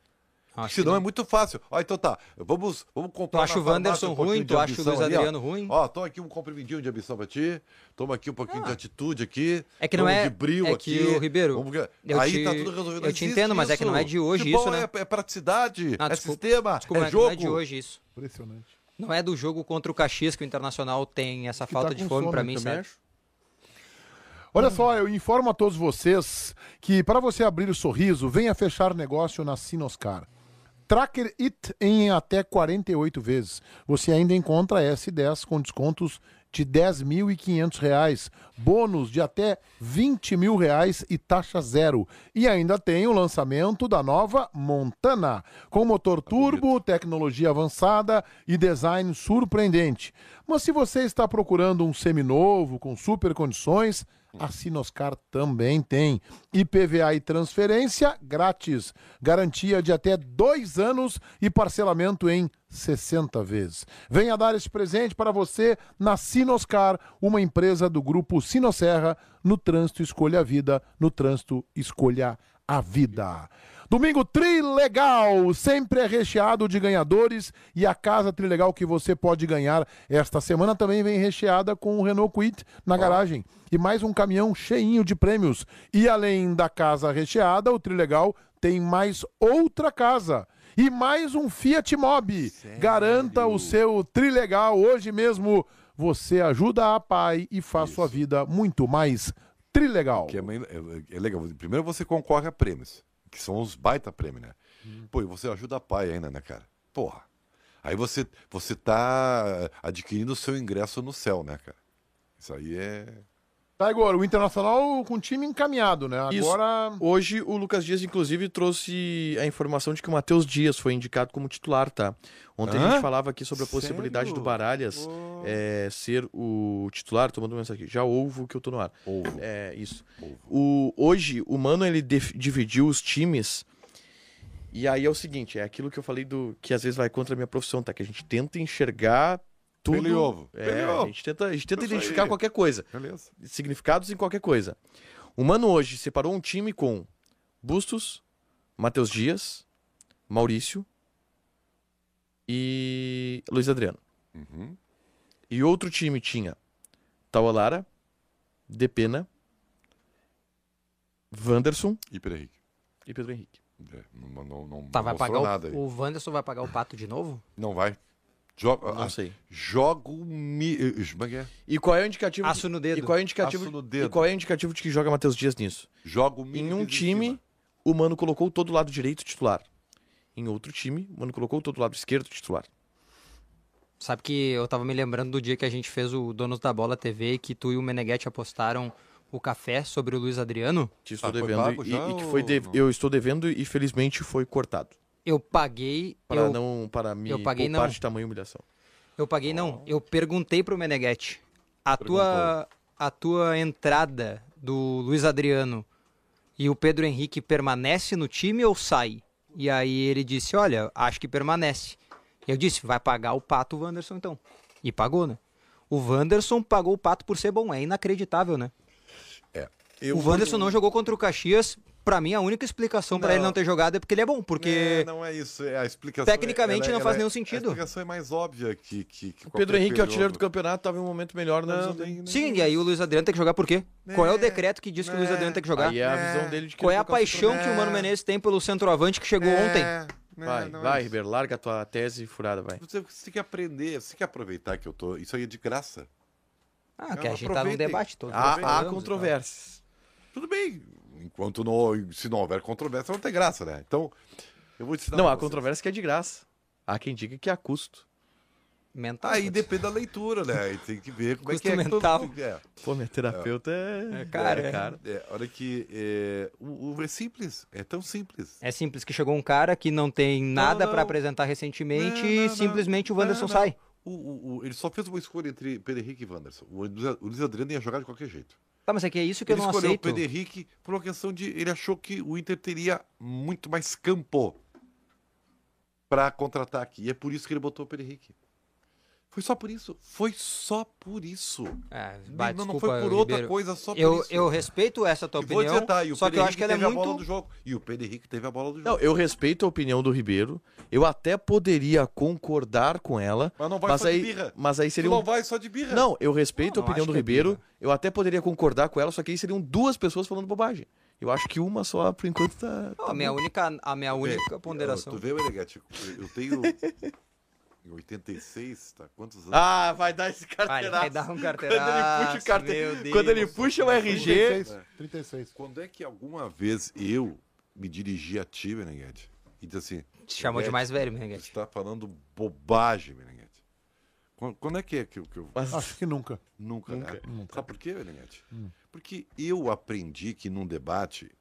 Acho que Senão não. é muito fácil. Ó, então tá, vamos, vamos Tu comprar. acha na o Wanderson um ruim? de Tu acha o Luiz ali, ó. Adriano ruim? Ó, toma aqui um comprimidinho de ambição pra ti. Toma aqui um pouquinho de atitude aqui. É que não é- de brilho é aqui. que, ô, Ribeiro, Vamos Aí te- tá tudo resolvido. eu te Existe entendo, mas é que não é de hoje Futebol isso, né? É, é praticidade, Ah, é desculpa. sistema, Desculpa, é jogo. não é de hoje isso. Impressionante. Não é do jogo contra o Caxias que o Internacional tem essa Que falta tá de fome eu mim, sabe? acho. Olha só, eu informo a todos vocês que para você abrir o sorriso, venha fechar negócio na Sinoscar. Tracker It em até 48 vezes. Você ainda encontra S10 com descontos de 10.500 reais, bônus de até 20 mil reais e taxa zero. E ainda tem o lançamento da nova Montana, com motor turbo, tecnologia avançada e design surpreendente. Mas se você está procurando um seminovo com super condições, a Sinoscar também tem. IPVA e transferência grátis. Garantia de até dois anos e parcelamento em 60 vezes. Venha dar esse presente para você na Sinoscar, uma empresa do grupo Sinosserra. No trânsito, escolha a vida. No trânsito, escolha a vida. Domingo Trilegal, sempre é recheado de ganhadores e a casa Trilegal que você pode ganhar esta semana também vem recheada com o Renault Quit na garagem e mais um caminhão cheinho de prêmios. E além da casa recheada, o Trilegal tem mais outra casa e mais um Fiat Mobi. Garanta o seu Trilegal hoje mesmo. Você ajuda a pai e faz sua vida muito mais trilegal. Que é, é- é legal. Primeiro você concorre a prêmios, que são os baita prêmios, né? Pô, e você ajuda a pai ainda, né, cara? Porra. Aí você, você tá adquirindo o seu ingresso no céu, né, cara? Isso aí é. Tá, Igor, o Internacional com o time encaminhado, né? Isso. Agora. Hoje o Lucas Dias, inclusive, trouxe a informação de que o Matheus Dias foi indicado como titular, tá? Ontem a Hã? gente falava aqui sobre a possibilidade Sério? do Baralhas Pô. é, ser o titular, tomando mensagem aqui. Já ouvo que eu tô no ar. Ovo. É, isso. Ovo. O, hoje, o Mano, ele dividiu os times. E aí é o seguinte, é aquilo que eu falei do que às vezes vai contra a minha profissão, tá? Que a gente tenta enxergar tudo. Pelo e ovo. É, Pelo e a ovo. gente tenta, a gente tenta identificar aí. qualquer coisa. Beleza. Significados em qualquer coisa. O Mano hoje separou um time com Bustos, Matheus Dias, Maurício e Luiz Adriano. Uhum. E outro time tinha Taualara, Depena, Wanderson Hiper Henrique. e Pedro Henrique. É, não, não, não, Tá, vai pagar nada aí. o, o Wanderson vai pagar o pato de novo? Não vai. Joga, Não ah, sei. joga o mi... eh, Como é que é? E qual é o indicativo? Aço no dedo. E qual é o indicativo? Aço no E dedo. qual é o indicativo de que joga Matheus Dias nisso? Joga o Em um time, o Mano colocou todo o lado direito titular. Em outro time, o Mano colocou todo o lado esquerdo titular. Sabe que eu tava me lembrando do dia que a gente fez o Donos da Bola TV e que tu e o Meneghetti apostaram o café sobre o Luiz Adriano. Te estou Ah, devendo e, e que foi de- eu estou devendo e felizmente foi cortado Eu paguei. para eu, não para me eu paguei não. de tamanha humilhação. eu paguei não. Eu perguntei pro Meneghetti. A tua, a tua entrada do Luiz Adriano e o Pedro Henrique permanece no time ou sai? E aí ele disse: Olha, acho que permanece. E eu disse: Vai pagar o pato o Wanderson então. E pagou, né? O Wanderson pagou o pato por ser bom. É inacreditável, né? É. o Wanderson não jogou contra o Caxias. Pra mim, a única explicação pra Não. ele não ter jogado é porque ele é bom. Porque É, não é isso. É a explicação. Tecnicamente ela- não ela faz é- nenhum sentido. A explicação é mais óbvia que. que, que O Pedro Henrique, artilheiro do campeonato, estava em um momento melhor na Não, Sim, e aí o Luiz Adriano tem que jogar por quê? Qual é o decreto que diz que o Luiz É. Adriano tem que jogar? Aí é a É. visão dele de que Qual é a paixão que o Mano É. Menezes tem pelo centroavante que chegou ontem? É, né, Vai, não é vai, isso. Ribeiro, larga a tua tese furada, vai. Você, você tem que aprender, você tem que aproveitar que eu tô. Isso aí é de graça. Ah, que a Não, gente tá num debate todo. Há, controvérsias. Tudo bem. Enquanto não, se não houver controvérsia, não tem graça, né? Então, eu vou te ensinar Não, há vocês. controvérsia que é de graça. Há quem diga que há custo. Mental. Aí depende da leitura, né? Aí tem que ver como é que Custo é. todo- mental. é. Pô, minha terapeuta é... É caro, é é. caro. É, olha que é, o, o é simples, é tão simples. É simples que chegou um cara que não tem nada pra apresentar recentemente Não, e não, simplesmente o não, Wanderson não. sai. O, o- o- ele só fez uma escolha entre Pedro Henrique e Wanderson. O, o Luiz Adriano ia jogar de qualquer jeito. Tá, mas é que é isso que ele eu não escolheu aceito. o Pedro Henrique por uma questão de. Ele achou que o Inter teria muito mais campo para contra-ataque. E é por isso que ele botou o Pedro Henrique. Foi só por isso. Foi só por isso. É, vai, não, não desculpa, foi por outra Ribeiro. coisa, só por Eu, isso. eu respeito essa tua E vou opinião, dizer, tá, e o só que eu acho que ela é muito... a bola do jogo. E o Pedro Henrique teve a bola do jogo. Não, eu respeito a opinião do Ribeiro. Eu até poderia concordar com ela. Mas não vai mas só de aí, birra. Mas aí Tu seria não um... vai só de birra. Não, eu respeito Não, a não opinião do é Ribeiro. birra. Eu até poderia concordar com ela, só que aí seriam duas pessoas falando bobagem. Eu acho que uma só, por enquanto, tá. Não, tá a minha única, a minha Vê, única ponderação. Tu vê, Meneghete, eu tenho. Em 86, tá? Quantos anos? Ah, vai dar esse Vai, carteiraço. vai dar um Quando ele carteiraço, puxa o carte... Quando ele puxa o RG. 36. 36. Quando é que alguma vez eu me dirigi a ti, Meneghete, e disse assim: Te chamou de mais velho, Você Meneghete. está falando bobagem, Meneghete. Quando, quando é que é que eu. que eu- Mas- Acho que nunca. Nunca, Nunca. né? Sabe por quê, Meneghete? Porque eu aprendi que num debate.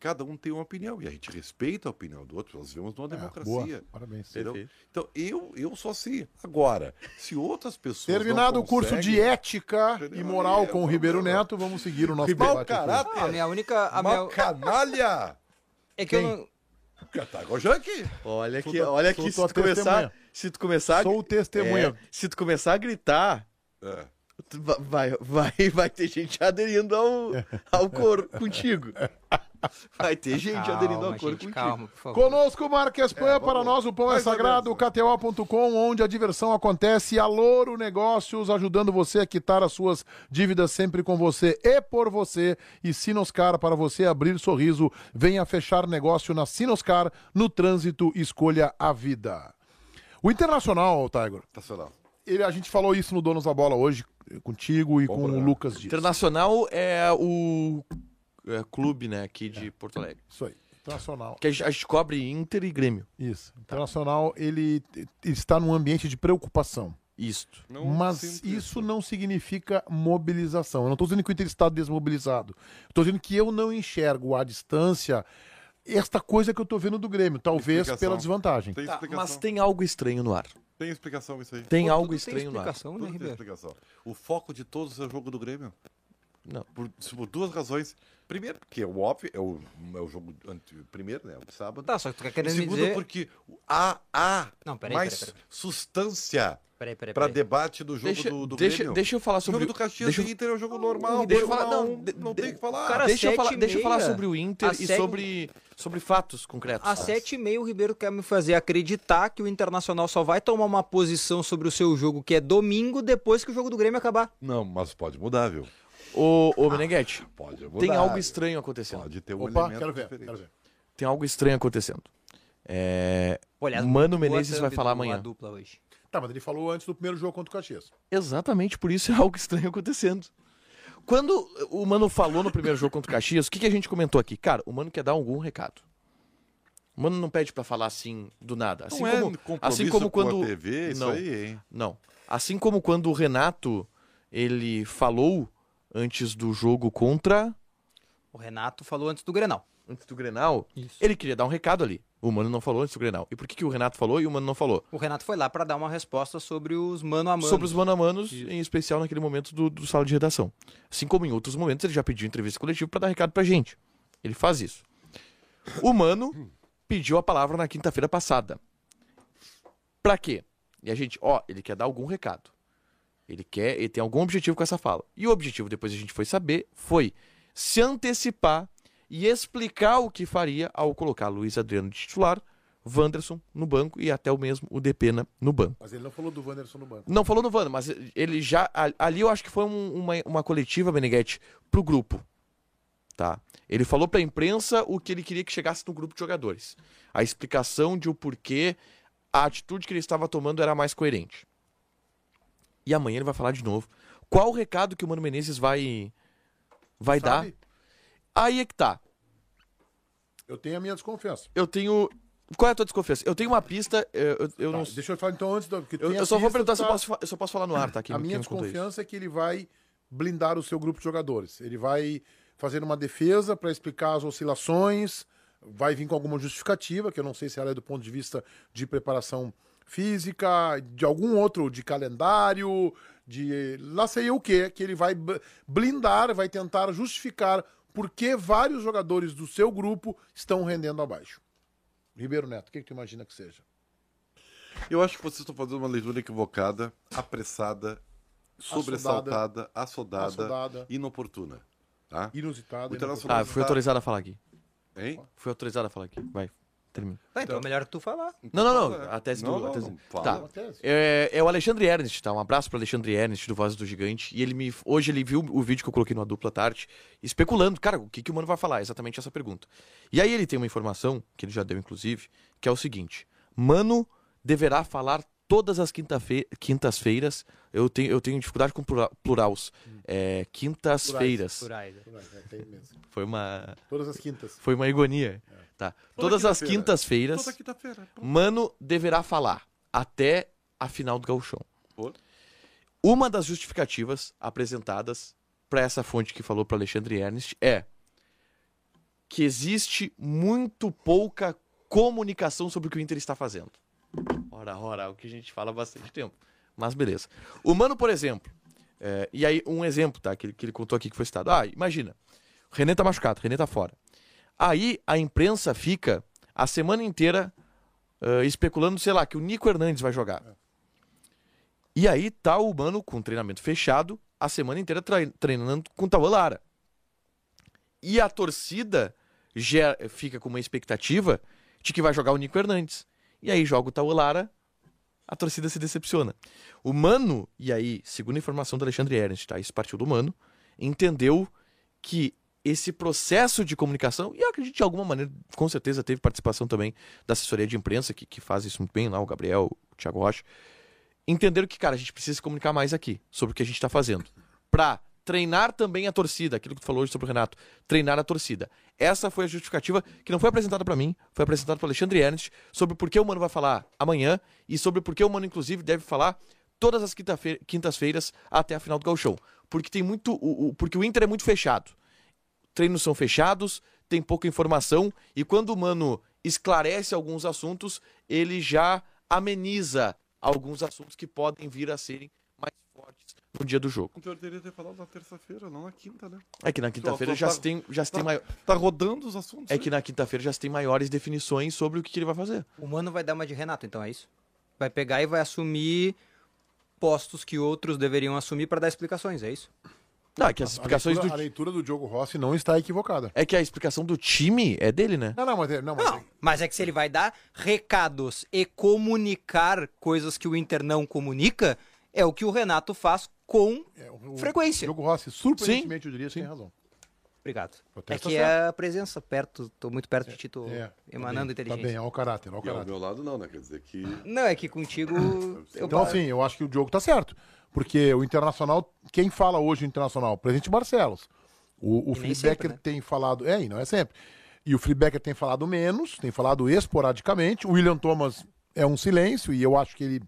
Cada um tem uma opinião e a gente respeita a opinião do outro. Nós vivemos numa É, democracia. boa. Parabéns. Entendeu? Então, eu, eu sou assim. Agora, se outras pessoas. Terminado o curso de ética e moral com o Ribeiro Neto, vamos seguir o nosso aqui. caráter! A minha única... A minha... canalha! É que eu Quem? não... Catagojanque! Olha Sou aqui, olha aqui, se tu começar, se tu começar, a Sou o testemunha. é, se tu começar a gritar, É. vai, vai, vai ter gente aderindo ao, ao coro contigo. Vai ter gente Calma, aderindo ao gente, acordo contigo. calma, por favor. Conosco, Marques Pan, É, para nós o pão é Mais sagrado. KTO.com, onde a diversão acontece, a Louro Negócios, ajudando você a quitar as suas dívidas sempre com você e por você, e Sinoscar, para você abrir sorriso, venha fechar negócio na Sinoscar, no trânsito, escolha a vida. O Internacional, Tiger, Nacional. ele, a gente falou isso no Donos da Bola hoje, contigo e Bom com o. Lucas Dias. Internacional é o é, clube, né, aqui de Porto Alegre. Isso aí, Internacional. Que a gente, a gente cobre Inter e Grêmio. Isso. Internacional, ele ele está num ambiente de preocupação. Isto. Não Mas isso não significa mobilização. Eu não estou dizendo que o Inter está desmobilizado. Estou dizendo que eu não enxergo à distância esta coisa que eu estou vendo do Grêmio, talvez Explicação. pela desvantagem. Tem Tá, mas tem algo estranho no ar. Tem explicação isso aí. Tem Pô, algo tudo tem estranho no ar. explicação, né, tem Ribeiro? explicação. O foco de todos é o jogo do Grêmio. Não. Por, por duas razões. Primeiro, porque é o óbvio, é o, é o jogo ante, primeiro, né? O sábado. Tá, só que tu E querendo segundo, dizer... porque há, há Não, peraí, mais peraí, peraí. substância para debate do jogo Deixa, do, do deixa, Grêmio. deixa eu falar o sobre jogo do Caxias deixa e Inter é um jogo normal. deixa eu falar- não, de- não tem o que falar. Cara, deixa, eu falar, deixa eu falar sobre o Inter e sobre, sobre fatos concretos. Às sete e meia o Ribeiro quer me fazer acreditar que o Internacional só vai tomar uma posição sobre o seu jogo, que é domingo, depois que o jogo do Grêmio acabar. Não, mas pode mudar, viu? Ô, ô Meneghetti, Pode mudar. tem algo estranho acontecendo. Pode ter um Opa, elemento quero ver, diferente. quero ver. Tem algo estranho acontecendo. É, Olha, Mano Menezes vai falar amanhã. a dupla hoje. Tá, mas ele falou antes do primeiro jogo contra o Caxias. Exatamente por isso é algo estranho acontecendo. Quando o Mano falou no primeiro jogo contra o Caxias, o que, que a gente comentou aqui? Cara, o Mano quer dar algum recado. O Mano não pede pra falar assim do nada. Assim Não é como, compromisso assim como com quando a TV, isso não, aí, hein? não. Assim como quando o Renato ele falou antes do jogo contra O Renato falou antes do Grenal. antes do Grenal, Isso. ele queria dar um recado ali. O Mano não falou antes do Grenal. E por que, que o Renato falou e o Mano não falou? O Renato foi lá pra dar uma resposta sobre os mano a mano. Sobre os mano a manos, em especial naquele momento do, do sala de redação. Assim como em outros momentos ele já pediu entrevista coletiva pra dar recado pra gente. Ele faz isso. O Mano pediu a palavra na quinta-feira passada. Pra quê? E a gente, ó, ele quer dar algum recado. Ele quer, ele tem algum objetivo com essa fala. E o objetivo, depois a gente foi saber, foi se antecipar e explicar o que faria ao colocar Luiz Adriano de titular, Wanderson no banco e até o mesmo o Depena no banco. Mas ele não falou do Wanderson no banco. Não falou no Wanda, mas ele já. Ali eu acho que foi um- uma, uma coletiva, Meneghetti, pro grupo. Tá? Ele falou pra imprensa o que ele queria que chegasse no grupo de jogadores. A explicação de o porquê a atitude que ele estava tomando era mais coerente. E amanhã ele vai falar de novo. Qual o recado que o Mano Menezes vai, vai dar? Sabe? Aí é que tá. Eu tenho a minha desconfiança. Eu tenho. Qual é a tua desconfiança? Eu tenho uma pista. Eu, eu, eu Tá, não. Deixa eu falar então antes do. que Eu, eu só vou perguntar se eu tá? posso, eu só posso falar no ar, tá? Quem, a minha desconfiança é que ele vai blindar o seu grupo de jogadores. Ele vai fazer uma defesa para explicar as oscilações, vai vir com alguma justificativa, que eu não sei se ela é do ponto de vista de preparação física, de algum outro, de calendário, de lá sei o que, que ele vai blindar, vai tentar justificar por que vários jogadores do seu grupo estão rendendo abaixo. Ribeiro Neto, o que, que tu imagina que seja? Eu acho que vocês estão fazendo uma leitura equivocada, apressada, sobressaltada, assodada, Assodada. inoportuna. Tá? Inusitada. Internacional Ah, fui autorizado a falar aqui. Hein? Fui autorizado a falar aqui. Vai, termina. Tá, então é melhor que tu falar. Não, não, não. Fala. A tese Não, do. a não, tese- não. Tá. É, é o Alexandre Ernest, tá? Um abraço pro Alexandre Ernest do Voz do Gigante. E ele me. Hoje ele viu o vídeo que eu coloquei no Dupla Tarde, especulando, cara, o que, que o mano vai falar? Exatamente essa pergunta. E aí ele tem uma informação, que ele já deu, inclusive, que é o seguinte: Mano deverá falar todas as quinta-fe- quintas-feiras. Eu tenho, eu tenho dificuldade com plura- plurals. É, quintas-feiras. Plurais, é. É, mesmo. Foi uma. Todas as quintas. Foi uma agonia. Tá. Toda Todas as quintas-feiras. Toda quinta-feira. Mano deverá falar até a final do gauchão. Pô. Uma das justificativas apresentadas para essa fonte que falou para Alexandre Ernest é que existe muito pouca comunicação sobre o que o Inter está fazendo. Ora, ora, o que a gente fala há bastante tempo. Mas beleza. O Mano, por exemplo, é, e aí um exemplo, tá, que, ele- que ele contou aqui que foi citado. Ah, imagina, o René tá machucado, o René tá fora. Aí a imprensa fica a semana inteira ah, especulando, sei lá, que o Nico Hernandes vai jogar. E aí tá o Mano com treinamento fechado a semana inteira treinando com o Tauan. E a torcida gera- fica com uma expectativa de que vai jogar o Nico Hernandes. E aí joga o Taulara, a torcida se decepciona. O Mano, e aí, segundo a informação do Alexandre Ernst, tá? Isso partiu do Mano, entendeu que esse processo de comunicação, e eu acredito de alguma maneira, com certeza teve participação também da assessoria de imprensa, que, que faz isso muito bem lá, o Gabriel, o Thiago Rocha, entenderam que, cara, a gente precisa se comunicar mais aqui sobre o que a gente está fazendo. Pra treinar também a torcida, aquilo que tu falou hoje sobre o Renato, treinar a torcida. Essa foi a justificativa que não foi apresentada para mim, foi apresentada pelo Alexandre Ernst sobre por que o Mano vai falar amanhã e sobre por que o Mano, inclusive, deve falar todas as quintas-feiras até a final do Gauchão. Porque tem muito. O, o- porque o Inter é muito fechado. Treinos são fechados, tem pouca informação, e quando o Mano esclarece alguns assuntos, ele já ameniza alguns assuntos que podem vir a serem mais fortes no dia do jogo. O senhor deveria ter falado na terça-feira, não na quinta, né? É que na quinta-feira já tá- se tem, já se tem tá- mai- Tá rodando os assuntos. é aí. que na quinta-feira já se tem maiores definições sobre o que, que ele vai fazer. O Mano vai dar uma de Renato, então é isso? Vai pegar e vai assumir postos que outros deveriam assumir para dar explicações, é isso? Não, é que as A explicações leitura, do a leitura do Diogo Rossi não está equivocada. é que a explicação do time é dele, né? Não, não, mas, é- não, mas Não, mas é que se ele vai dar recados e comunicar coisas que o Inter não comunica, é o que o Renato faz com é, o, o frequência. Diogo Rossi, surpreendentemente, eu diria, tem razão. Obrigado. É que é a presença perto, tô muito perto de ti, tô É, emanando tá bem, inteligência. Tá bem, ao caráter, ao E ao caráter. meu lado não, né? Quer dizer que... Não, é que contigo eu Então, assim, eu acho que o Diogo tá certo. Porque o Internacional, quem fala hoje no Internacional? O presidente Barcelos. O, o E Felipe Becker né? tem falado. É, e não é sempre. E o Felipe Becker tem falado menos, tem falado esporadicamente. O William Thomas é um silêncio, e eu acho que ele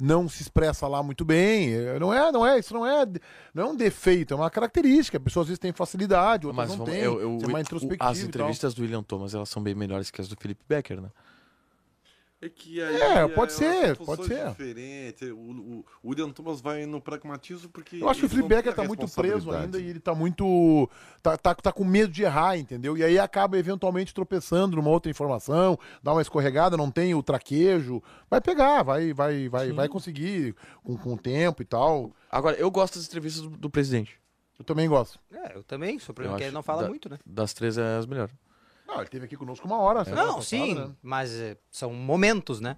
não se expressa lá muito bem. É, Não é, não é, isso não é, não é um defeito, é uma característica. Pessoas às vezes têm facilidade, outras Mas não vamos- têm. eu- eu- é mais introspectivo as entrevistas do William Thomas elas são bem melhores que as do Felipe Becker, né? É que aí É, pode são ser, pode ser. diferentes. O, o, o William Thomas vai no pragmatismo porque. Eu acho que o ele Felipe não Becker tem tá a muito preso ainda e ele tá muito. Tá, tá, tá com medo de errar, entendeu? E aí acaba eventualmente tropeçando numa outra informação, dá uma escorregada, não tem o traquejo. Vai pegar, vai, vai, vai, vai conseguir com, com o tempo e tal. Agora, eu gosto das entrevistas do, do presidente. Eu também gosto. É, eu também, só porque ele não fala da- muito, né? Das três é as melhores. Não, ele teve aqui conosco uma hora. Não, passada, sim, né? mas é, são momentos, né?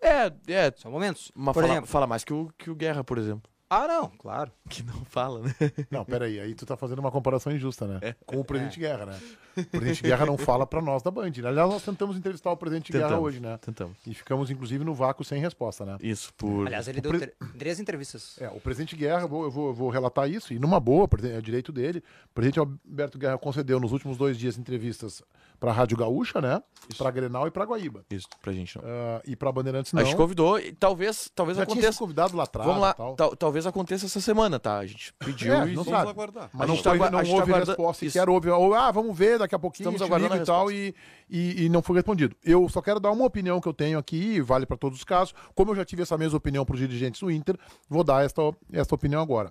É, é. São momentos. Mas Por fala, exemplo. fala mais que o, que o Guerra, por exemplo. Ah, não, claro. Que não fala, né? Não, peraí, aí tu tá fazendo uma comparação injusta, né? É. Com o presidente Guerra, né? O presidente Guerra não fala pra nós da Band. né? Aliás, nós tentamos entrevistar o presidente Guerra Tentamos. hoje, né? Tentamos. E ficamos, inclusive, no vácuo sem resposta, né? Isso, por. Aliás, ele o deu pre- três entrevistas. É, o presidente Guerra, eu vou, eu vou, eu vou relatar isso, e numa boa, é direito dele. O presidente Alberto Guerra concedeu nos últimos dois dias entrevistas para a Rádio Gaúcha, né? Para Grenal e para Guaíba. Isso, pra gente não. Ah, e para Bandeirantes A não. gente convidou e talvez, talvez Já tinha aconteça. convidado lá atrás Vamos lá, e tal. tal- talvez aconteça essa semana, tá? A gente pediu É, e não Vamos sabe. aguardar. Mas A não, gente tá foi, agua- não a gente houve tá resposta isso. sequer. Houve, ou, ah, vamos ver daqui a pouquinho, Estamos aguardando e tal, e, e, e não foi respondido. Eu só quero dar uma opinião que eu tenho aqui, e vale para todos os casos. Como eu já tive essa mesma opinião para os dirigentes do Inter, vou dar esta, esta opinião agora.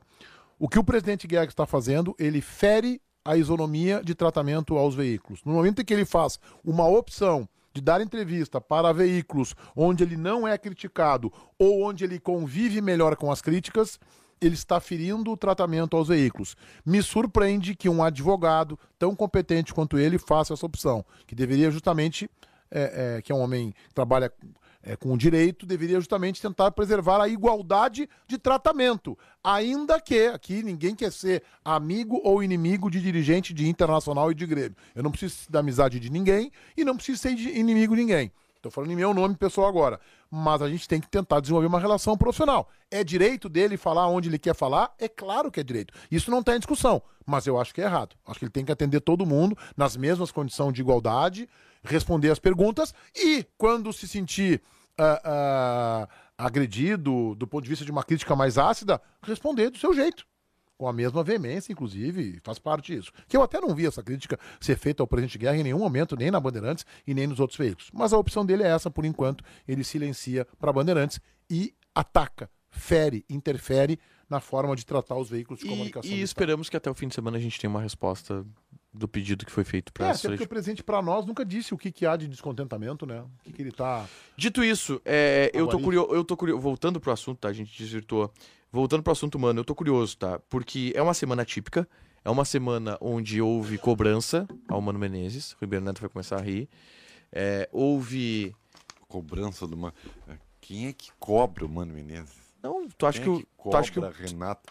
O que o presidente Guedes está fazendo, ele fere a isonomia de tratamento aos veículos. No momento em que ele faz uma opção de dar entrevista para veículos onde ele não é criticado ou onde ele convive melhor com as críticas, ele está ferindo o tratamento aos veículos. Me surpreende que um advogado tão competente quanto ele faça essa opção, que deveria justamente, é, é, que é um homem que trabalha é, com o direito, deveria justamente tentar preservar a igualdade de tratamento. Ainda que aqui ninguém quer ser amigo ou inimigo de dirigente de internacional e de Grêmio. Eu não preciso da amizade de ninguém e não preciso ser inimigo de ninguém. Estou falando em meu nome pessoal agora. Mas a gente tem que tentar desenvolver uma relação profissional. É direito dele falar onde ele quer falar? É claro que é direito. Isso não está em discussão. Mas eu acho que é errado. Acho que ele tem que atender todo mundo nas mesmas condições de igualdade, responder as perguntas e, quando se sentir ah, ah, agredido do ponto de vista de uma crítica mais ácida, responder do seu jeito. Com a mesma veemência, inclusive, faz parte disso. Que eu até não vi essa crítica ser feita ao presidente Guerra em nenhum momento, nem na Bandeirantes e nem nos outros veículos. Mas a opção dele é essa, por enquanto, ele silencia para Bandeirantes e ataca, fere, interfere na forma de tratar os veículos de E, comunicação. e Estado. esperamos que até o fim de semana a gente tenha uma resposta do pedido que foi feito É, para até assessoria porque o presidente, para nós, nunca disse o que, que há de descontentamento, né? O que, que ele tá. Dito isso, é, eu, tô curioso, eu tô curioso. Voltando pro assunto, tá? A gente desvirtuou. Voltando pro assunto, mano, eu tô curioso, tá? Porque é uma semana típica. É uma semana onde houve cobrança ao Mano Menezes. O Ribeiro Neto vai começar a rir. É, houve. Cobrança do Mano. Quem é que cobra o Mano Menezes? Não, tu acha Quem que, é o- tu acha que, o- cobra Renato?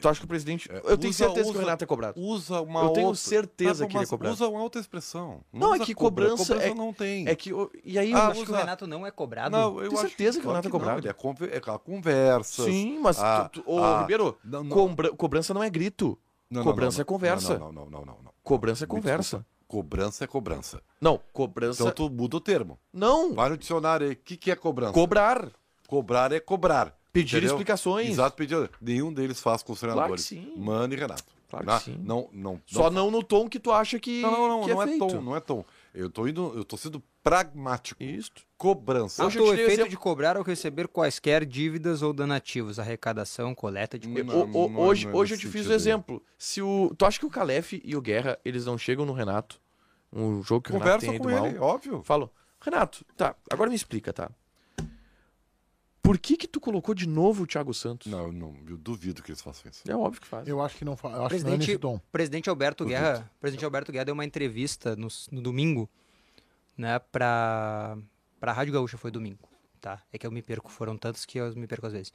Tu acha que o presidente. É, eu tenho usa- certeza que usa- o Renato é cobrado. Usa uma Eu tenho outra- certeza Tá, que ele é mas cobrado. Usa uma outra expressão. Não, é usa que cobra- cobrança é- não tem. É que. o- E aí, Ah, eu Acho que o Renato não é cobrado. Não, eu Tenho certeza que o claro Renato é não, cobrado. Ele é, é aquela conversa. Sim, mas. Ah, tu, tu, ô, ah, Ribeiro, não, não. cobra- cobrança não é grito. cobrança é conversa. Não, não, não, não, não. Cobrança é conversa. desculpa. Cobrança é cobrança. Não, cobrança. Então tu muda o termo. Não! Vai no dicionário aí. O que, que é cobrança? Cobrar. Cobrar é cobrar. Pedir entendeu? explicações. Exato, pedir. Nenhum deles faz com os treinadores. sim. Mano e Renato. Claro que sim. Não, não, Só não no tom que tu acha que, Não, não, não, que não é, é, tom, não é tom. Eu tô indo, eu tô sendo pragmático. Isso. Cobrança. Hoje dei efeito exemplo- de cobrar ou receber quaisquer dívidas ou donativos, arrecadação, coleta de Não, O- o- não é- hoje não é hoje eu te fiz o aí. exemplo. Se o, tu acha que o Calef e o Guerra, eles não chegam no Renato? Um jogo que o Renato Conversa tem com ido ele, mal. óbvio. Falo, Renato, tá, agora me explica, tá? Por que que tu colocou de novo o Thiago Santos? Não, eu não, eu duvido que eles façam isso. É óbvio que faz. Eu acho que não fa... eu acho que não é Presidente, nesse tom. presidente Alberto Duvido. Guerra, presidente Alberto Guerra deu uma entrevista no, no domingo, né, pra, pra Rádio Gaúcha, foi domingo, tá? É que eu me perco, foram tantos que eu me perco às vezes.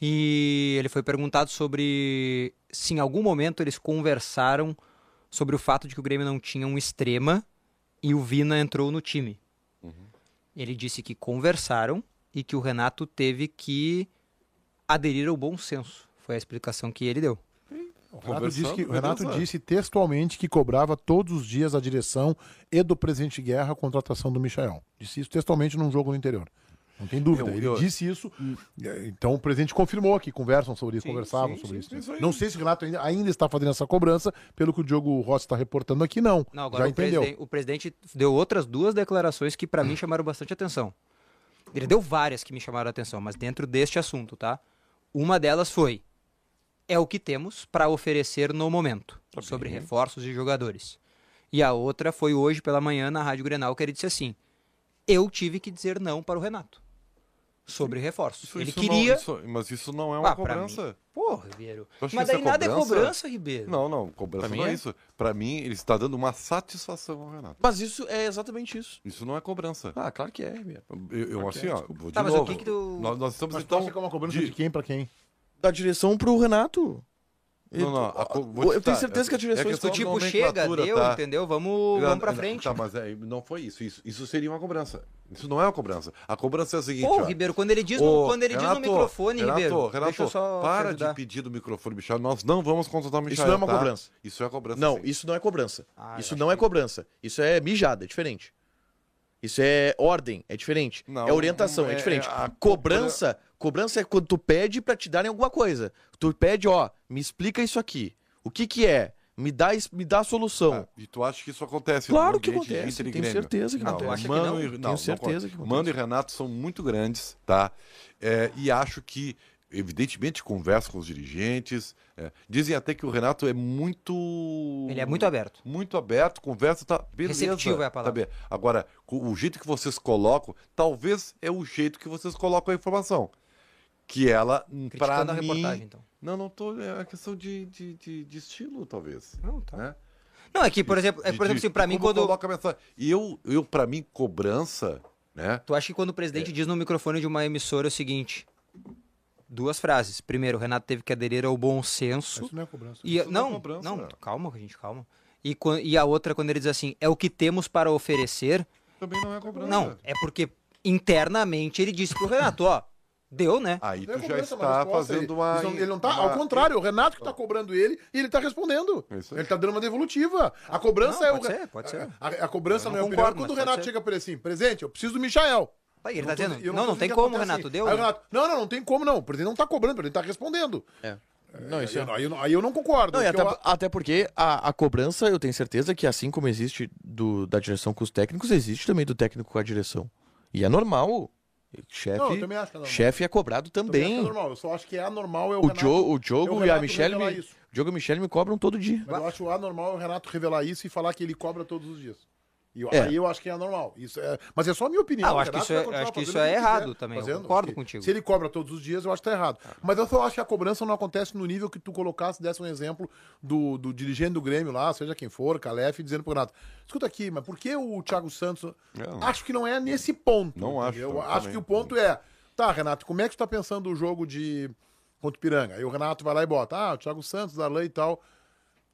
E ele foi perguntado sobre se em algum momento eles conversaram sobre o fato de que o Grêmio não tinha um extrema e o Vina entrou no time. Ele disse que conversaram e que o Renato teve que aderir ao bom senso. Foi a explicação que ele deu. O Renato, disse, que- o Renato disse textualmente que cobrava todos os dias a direção e do presidente Guerra a contratação do Michael. Disse isso textualmente num jogo no interior. Não tem dúvida. Eu- Ele eu- disse isso. eh, Então o presidente confirmou que conversam sobre isso, Sim, conversavam sim, sobre sim, isso. Não sei se o Renato ainda, ainda está fazendo essa cobrança, pelo que o Diogo Rossi está reportando aqui, não. Não, agora Já o, entendeu. presiden- o presidente deu outras duas declarações que pra mim chamaram bastante atenção. Ele deu várias que me chamaram a atenção, mas dentro deste assunto, tá? Uma delas foi: é o que temos para oferecer no momento, sobre reforços de jogadores. E a outra foi hoje pela manhã na Rádio Grenal, que ele disse assim: eu tive que dizer não para o Renato sobre reforços. Isso- ele isso queria. não- isso- mas isso não é uma Ah, cobrança. Pô, Ribeiro. Mas daí é nada é cobrança? Ribeiro. Não, não, cobrança Pra não é, é. isso. Pra mim, ele está dando uma satisfação ao Renato. Mas isso é exatamente isso. Isso não é cobrança. Ah, claro que é, Ribeiro. Eu, eu assim, é, ó, vou de Tá, mas o novo. que que tu- Nós, nós estamos Mas então... é uma cobrança de- de quem para quem? Da direção pro Renato. Não, não, a co- vou te eu tenho certeza que a direção é escuta. Tipo, chega, nomenclatura, deu, tá? entendeu? Vamos, vamos pra frente. Tá, mas é, não foi isso. isso. Isso seria uma cobrança. Isso não é uma cobrança. A cobrança é a seguinte, Pô, ó. Ribeiro, quando ele diz, Ô, no, quando ele diz no Renato, microfone, Renato, Ribeiro, Renato, deixa eu só para de pedir do microfone, Michel. Nós não vamos contratar o Michel. Isso não é uma tá? cobrança. Isso é cobrança. Não, sim. isso não é cobrança. Ah, isso não é que- cobrança. Isso é mijada, é diferente. Isso é ordem, é diferente. Não, é orientação, é, é- diferente. é a cobrança, cobrança é quando tu pede pra te darem alguma coisa. Tu pede, ó, me explica isso aqui. O que que é? Me dá, me dá a solução. Ah, e tu acha que isso acontece Claro no que acontece, Inter e tenho Grêmio? certeza que não, acontece. acha que Mano não? e- Tenho não, não certeza que acontece. Mano e Renato são muito grandes, tá? É, e acho que, evidentemente, conversam com os dirigentes. é. Dizem até que o Renato é muito... Ele é muito aberto. Muito aberto, conversa, tá beleza. Receptivo é a palavra. Tá. Agora, o jeito que vocês colocam, talvez é o jeito que vocês colocam a informação. Que ela, para Criticando a mim... reportagem, então. Não, não tô... É uma questão de, de, de, de estilo, talvez. Não, tá. Né? Não, é que, por exemplo, é, por exemplo de- assim, pra de mim, quando. coloca a mensagem. E eu, eu para mim, cobrança, né? Tu acha que quando o presidente diz no microfone de uma emissora o seguinte: duas frases. Primeiro, o Renato teve que aderir ao bom senso. Isso não é cobrança. E, Isso não é não, cobrança, não, né? calma, gente, calma. E, e a outra, quando ele diz assim, é o que temos para oferecer. Também não é cobrança. Não, é porque internamente ele disse pro Renato, ó, deu, né? Aí Não é tu já está fazendo uma. Ele não, ele não tá, uma- ao contrário, o Renato que tá cobrando ele e ele tá respondendo. É. Ele tá dando uma devolutiva. A cobrança Não, é pode o. ser, pode ser. A, a cobrança, Eu na não minha opinião, é concordo, quando o pode Renato chega pra ele assim, presente, eu preciso do Michael. Aí ele Eu tá dizendo, não, não, tô tem como, acontece Renato, assim. deu. Aí né? Renato, não, não, não tem como não. O presidente não tá cobrando, ele tá respondendo. É. Não, isso aí, é. eu, aí eu não- aí eu não concordo. Não, até, eu- até porque a, a cobrança, eu tenho certeza que assim como existe do, da direção com os técnicos, existe também do técnico com a direção. E é normal. Chefe Não, eu também acho que é normal. chefe é cobrado também também. é normal. Eu só acho que é anormal é o, O, Renato. Diogo, o é o Diogo e a Michelle me. Diogo e Michelle me cobram todo dia. Mas eu acho anormal o Renato revelar isso e falar que ele cobra todos os dias. E eu- É. aí eu acho que é anormal. Isso é, mas é só a minha opinião. Ah, eu O acho que isso é- acho que fazendo isso é errado quiser também, eu concordo contigo. Se ele cobra todos os dias, eu acho que tá errado. Mas eu só acho que a cobrança não acontece no nível que tu colocasse, desse um exemplo do, do dirigente do Grêmio lá, seja quem for, Calef, dizendo pro Renato, escuta aqui, mas por que o Thiago Santos... não. Acho que não é nesse ponto. Não acho Eu também, acho que o ponto é, tá, Renato, como é que tu tá pensando o jogo de contra o Piranga? Aí o Renato vai lá e bota, ah, o Thiago Santos, Darlan e tal...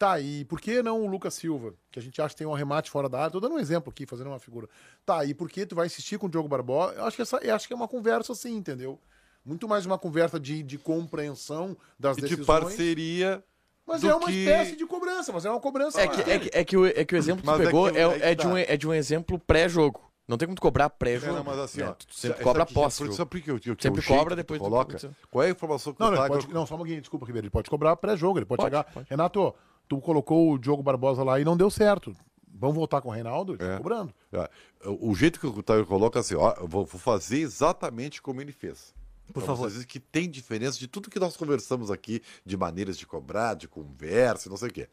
Tá, e por que não o Lucas Silva? Que a gente acha que tem um arremate fora da área. Tô dando um exemplo aqui, fazendo uma figura. Tá, e por que tu vai insistir com o Diogo Barbosa? Eu acho que, essa, eu acho que é uma conversa assim, entendeu? Muito mais uma conversa de, de compreensão das E de decisões. parceria. Mas do é uma que- espécie de cobrança, mas é uma cobrança. É que, é, que, é, que o, é que o exemplo que tu Mas é pegou que- é, é que é de tá. um, é de um exemplo pré-jogo. Não tem como tu cobrar É, pré-jogo. não, mas assim, né? ó. Tu sempre cobra pós. que, que, que Sempre cobra, que tu depois tu coloca? pode- Qual é a informação que Não, o não, Tiger... pode, não, só um pouquinho, desculpa, Ribeiro. Ele pode cobrar pré-jogo, ele pode, Pode, chegar. pode. Renato, tu colocou o Diogo Barbosa lá e não deu certo. Vamos voltar com o Reinaldo? Ele tá É. cobrando. Ah, O jeito que o Tiger coloca assim, ó, eu vou, fazer exatamente como ele fez. Por Pra favor. Que tem diferença de tudo que nós conversamos aqui, de maneiras de cobrar, de conversa, não sei o quê.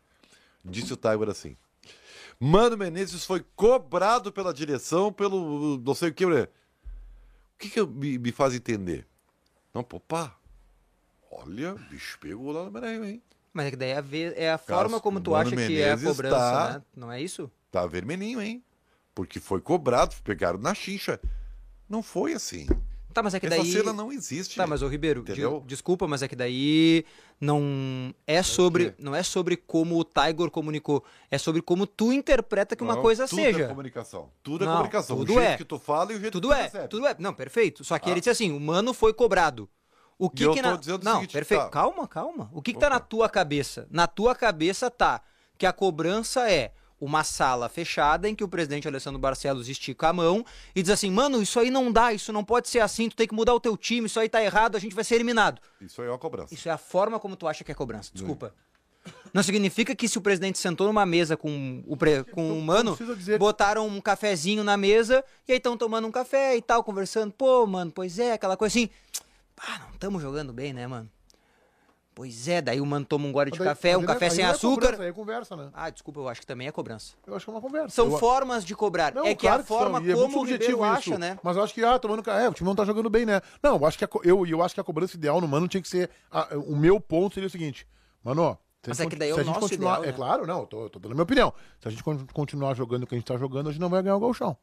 Disse o Tiger assim. Mano Menezes foi cobrado pela direção, pelo não sei o que. O que, que me, me faz entender? Não, pô, pá. Olha, o bicho pegou lá no meio, hein? Mas é que daí é a, ve- é a forma como tu acha que é a Menezes cobrança, tá- né? Não é isso? Tá vermelhinho, hein? Porque foi cobrado, pegaram na chincha. Não foi assim. Tá, mas é que Essa daí... cena não existe. Tá, mas o Ribeiro, de- desculpa, mas é que daí não é sobre, não é sobre como o Tiger comunicou, é sobre como tu interpreta que uma Não, coisa tudo seja. É comunicação. Tudo é Não, comunicação. tudo o jeito é. que tu fala e o jeito Tudo que tu é, recebe. tudo é. Não, perfeito. Só que Ah. ele disse assim, o mano foi cobrado. O que eu que na... Não, seguinte, perfeito. tá. Calma, calma. O que que tá na tua cabeça? Na tua cabeça tá que a cobrança é uma sala fechada em que o presidente Alessandro Barcelos estica a mão e diz assim: "Mano, isso aí não dá, isso não pode ser assim, tu tem que mudar o teu time, isso aí tá errado, a gente vai ser eliminado". Isso aí é uma cobrança. Isso é a forma como tu acha que é cobrança. Desculpa. Não significa que se o presidente sentou numa mesa com o, pre... com o mano, botaram um cafezinho na mesa e aí estão tomando um café e tal, conversando. Pô, mano, pois é, aquela coisa assim. Ah, não estamos jogando bem, né, mano? Pois é, daí o mano toma um gole de daí- café, um é- café sem é açúcar. Cobrança, aí é conversa, né? Ah, desculpa, eu acho que também é cobrança. Eu acho que é uma conversa. São Eu- formas de cobrar. Não, é que claro a forma é como o subjetivo Ribeiro isso, acha, né? Mas eu acho que, ah, tomando. ca- É, o time não tá jogando bem, né? Não, eu acho que a, eu, eu acho que a cobrança ideal no mano tinha que ser. a- o meu ponto seria o seguinte, mano, se a Mas é que daí é se o nosso ideal, É né? claro, não, eu tô, tô dando a minha opinião. Se a gente con- continuar jogando o que a gente tá jogando, a gente não vai ganhar o golchão.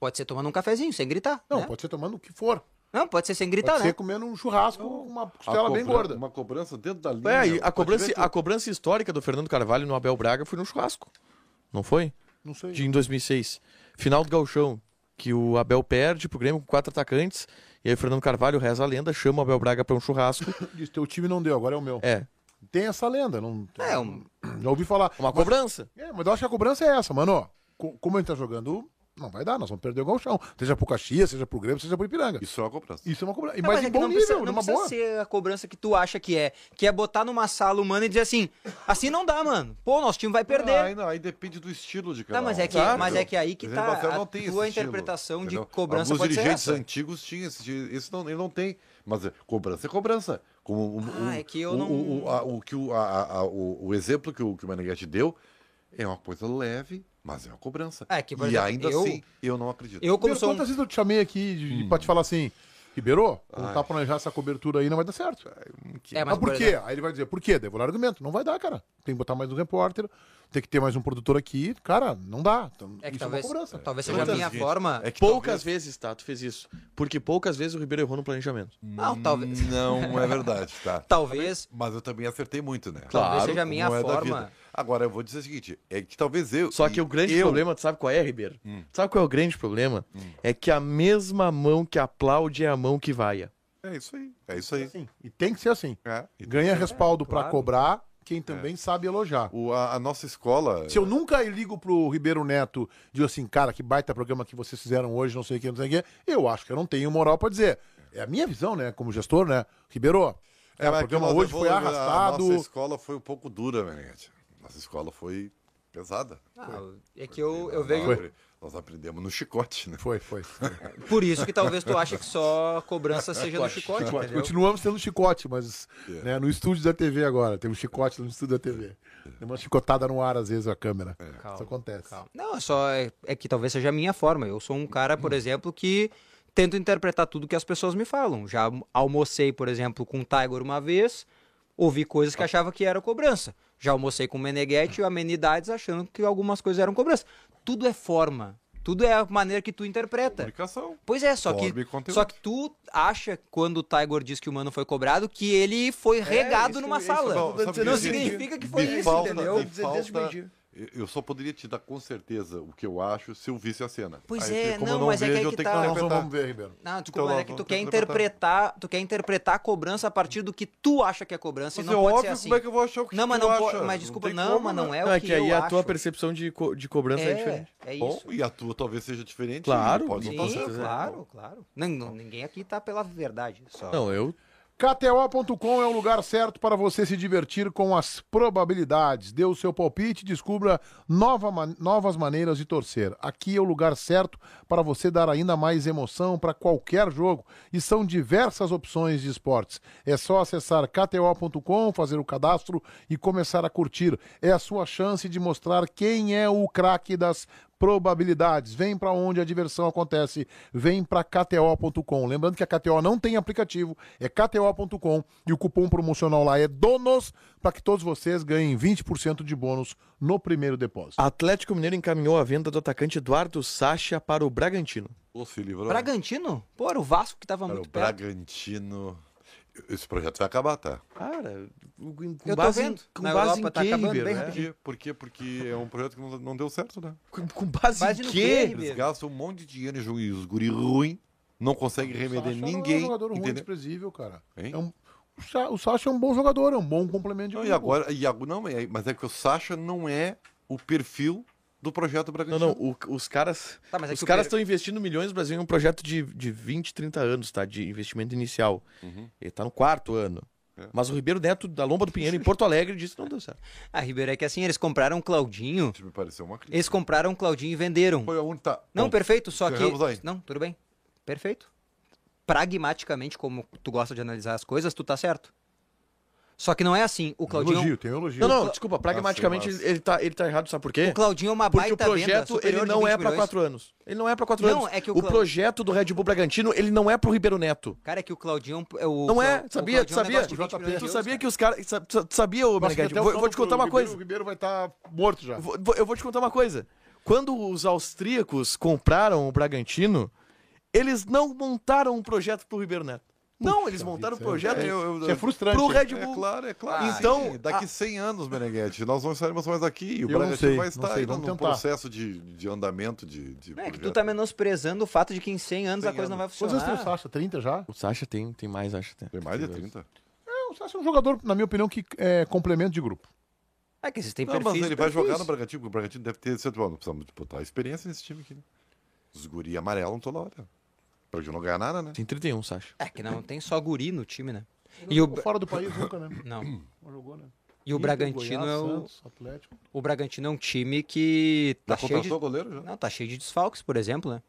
Pode ser tomando um cafezinho, sem gritar. Não, né? pode ser tomando o que for. Não, pode ser sem Pode gritar, ser né? comendo um churrasco, uma costela bem gorda. Uma cobrança dentro da linha. É, e a cobrança, a cobrança histórica do Fernando Carvalho no Abel Braga foi no churrasco. Não foi? Não sei. De, em 2006. Final do Gauchão, que o Abel perde pro Grêmio com quatro atacantes. E aí o Fernando Carvalho reza a lenda, chama o Abel Braga pra um churrasco. Diz, teu time não deu, agora é o meu. É, Tem essa lenda, não. É, um- Já ouvi falar. uma Mas- cobrança. É, mas eu acho que a cobrança é essa, mano. Como a gente tá jogando, não vai dar, nós vamos perder o galchão. Seja pro Caxias, seja pro Grêmio, seja pro Ipiranga. Isso é uma cobrança. Isso é uma cobrança. E Não, mas é em bom não nível, precisa, não numa precisa boa. ser a cobrança que tu acha que é. Que é botar numa sala humana e dizer assim, assim não dá, mano. Pô, nosso time vai perder. Aí, não, aí depende do estilo de cada Tá, mas é um, que, mas é que aí que tá a não tem tua estilo, interpretação de entendeu? cobrança Alguns pode ser dirigentes antigos tinham esse, esse não, ele não tem. Mas é, cobrança é cobrança. Como o, Ah, o- é que eu o, não- o, a- o que o, a- a- a- o, o exemplo que o, que o Meneghetti deu é uma coisa leve, mas é uma cobrança. É que, e exemplo, ainda eu- assim, eu não acredito. Eu, como Ribeiro, sou um... quantas vezes eu te chamei aqui de, de- pra te falar assim, Ribeiro, tá planejando essa cobertura aí, não vai dar certo. É, Mas, por por quê? exemplo- Aí ele vai dizer, por quê? Daí vou dar argumento. Não vai dar, cara. Tem que botar mais um repórter, tem que ter mais um produtor aqui. Cara, não dá. Então, É que isso talvez, é talvez seja a minha vezes? forma... É que Poucas talvez- vezes, tá? Tu fez isso. Porque poucas vezes o Ribeiro errou no planejamento. Não, talvez... Não é verdade, tá? Talvez... Mas eu também acertei muito, né? Talvez seja a minha é forma. Agora, eu vou dizer o seguinte: é que talvez eu. Só que o grande eu- problema, tu sabe qual é, Ribeiro? Sabe qual é o grande problema? É que a mesma mão que aplaude é a mão que vaia. É isso aí. É isso aí. Assim, e tem que ser assim. É, Ganha respaldo pra claro. cobrar quem também sabe elogiar. O, a, a nossa escola. Se eu nunca ligo pro Ribeiro Neto, digo assim, cara, que baita programa que vocês fizeram hoje, não sei o que, não sei o que, eu acho que eu não tenho moral pra dizer. É a minha visão, né, como gestor, né? Ribeiro, é, o mas programa hoje foi arrastado. A nossa escola foi um pouco dura, Meneghetti. Nossa escola foi. Pesada. Ah, é que eu, eu vejo. Nós aprendemos no chicote, né? Foi, foi. Por isso que talvez tu ache que só cobrança seja no chicote, entendeu? Continuamos tendo chicote, mas né, no estúdio da TV agora. Tem um chicote no estúdio da TV. Tem uma chicotada no ar, às vezes, a câmera. Isso acontece. Calma. Não, é só é, é que talvez seja a minha forma. Eu sou um cara, por exemplo, que tento interpretar tudo que as pessoas me falam. Já almocei, por exemplo, com o Tiger uma vez, ouvi coisas que achava que era cobrança. Já almocei com o Meneghetti e amenidades achando que algumas coisas eram cobrança. Tudo é forma. Tudo é a maneira que tu interpreta. Comunicação. Pois é, só que, só que tu acha, quando o Tiger diz que o mano foi cobrado, que ele foi regado isso- numa isso- sala. Não, não significa que foi me isso, falta- entendeu? me falta-. Eu- só poderia te dar com certeza o que eu acho se eu visse a cena. Pois Aí, é, não, eu mas é que vejo, eu que tenho tá. Nós interpretar. vamos ver, Ribeiro. Não, desculpa, Então, mas é que tu quer interpretar. interpretar, tu quer interpretar a cobrança a partir do que tu acha que é cobrança Mas e é não pode óbvio, ser assim. como é que eu vou achar o que Não, mas tu não acha? pode, mas desculpa, não, como, mas não né? é o Não, é que, que aí eu a tua acho. percepção de, co- de cobrança é, é, diferente. é Bom, isso. e a tua talvez seja diferente. Claro, Pode não Sim, estar certo. claro, claro. Não, não, ninguém aqui tá pela verdade. Só. Não, eu KTO.com é o lugar certo para você se divertir com as probabilidades. Dê o seu palpite e descubra nova novas maneiras de torcer. Aqui é o lugar certo para você dar ainda mais emoção para qualquer jogo. E são diversas opções de esportes. É só acessar KTO.com, fazer o cadastro e começar a curtir. É a sua chance de mostrar quem é o craque das probabilidades. Vem para onde a diversão acontece. Vem para KTO.com. Lembrando que a KTO não tem aplicativo, é KTO.com e o cupom promocional lá é DONOS para que todos vocês ganhem 20% de bônus no primeiro depósito. Atlético Mineiro encaminhou a venda do atacante Eduardo Sacha para o Bragantino. Ou se livrou. Bragantino? Pô, era o Vasco que tava Cara, muito o perto. Bragantino. Esse projeto vai acabar, tá? Cara, com Eu base em, vendo. com Na base Europa em tá quê, acabando Ribeiro? bem É. Por quê? Por quê? Porque é um projeto que não, não deu certo, né? Com, com base, Base em quê? quê, Eles gastam um remender de dinheiro em ju- e os guri ruim, não conseguem remeder Sacha não é um ninguém. jogador ruim, entendeu? desprezível, cara. Hein? É um- o Sa- o Sacha é um bom jogador, é um bom complemento de Não, e agora, e agora não, é- mas é que o Sacha não é o perfil do projeto Não, Bragantino. não, o- os caras Tá, mas é os caras Per- estão investindo milhões no Brasil em um projeto de, de 20, 30 anos, tá? De investimento inicial. Ele tá no quarto ano. É. Mas o Ribeiro Neto, da Lomba do Pinheiro, em Porto Alegre, disse que não deu certo. Ah, Ribeiro, é que assim, eles compraram o Claudinho, Isso me pareceu uma crítica. eles compraram o Claudinho e venderam. Foi aonde tá. Não, Bom, perfeito, só que... aí. Não, tudo bem. Perfeito. Pragmaticamente, como tu gosta de analisar as coisas, tu tá certo. Só que não é assim. O Claudinho, Elogio, tem elogio. Não, não, desculpa, pragmaticamente massa. ele, tá, ele tá errado, sabe por quê? o Claudinho é uma Porque o baita venda, projeto ele superior de não 20 é pra milhões. quatro anos. Ele não é pra quatro Não, anos. é que o o projeto do Red Bull Bragantino, ele não é pro Ribeiro Neto. Cara, é que o Claudinho é o. Não é, o sabia? Claudinho é um sabia? negócio de 20 milhões de Tu sabia cara. que os caras. sa- sa- Sabia, ô Meneghete? o Vou, vou te contar uma coisa. O Ribeiro vai estar morto já. Vou- eu vou te contar uma coisa. Quando os austríacos compraram o Bragantino, eles não montaram um projeto pro Ribeiro Neto. Não, eles montaram um projeto É, eu- eu- é frustrante. pro Red É Bull. claro, é claro. Ah, então, sim. daqui 100 anos, Meneghete, nós não estaremos mais aqui. E o Eu não Bragantino sei, vai não estar sei, vamos num processo de, de andamento de, de Não, é que tu tá menosprezando o fato de que em 100 anos a 100 coisa não vai Quantos anos tem o funcionar. Sacha? 30 já? O Sacha tem, tem mais, acho. Tem, Tem mais de 30. É, o Sacha é um jogador, na minha opinião, que é complemento de grupo. É que existem Não, perfis. mas ele vai perfis. jogar no Bragantino, porque o Bragantino deve ter. Não precisamos botar experiência nesse time aqui, né? Os guri amarelam toda hora. Bragantino não ganha nada, né? Tem 31, Sacha. É que não tem só guri no time, né? E E o. Fora do país nunca, né? não. Não jogou, né? E o Inter, Bragantino Goiás, é o, Santos, Atlético. o Bragantino é um time que Já tá cheio de goleiro já? Não, tá cheio de desfalques, por exemplo, né?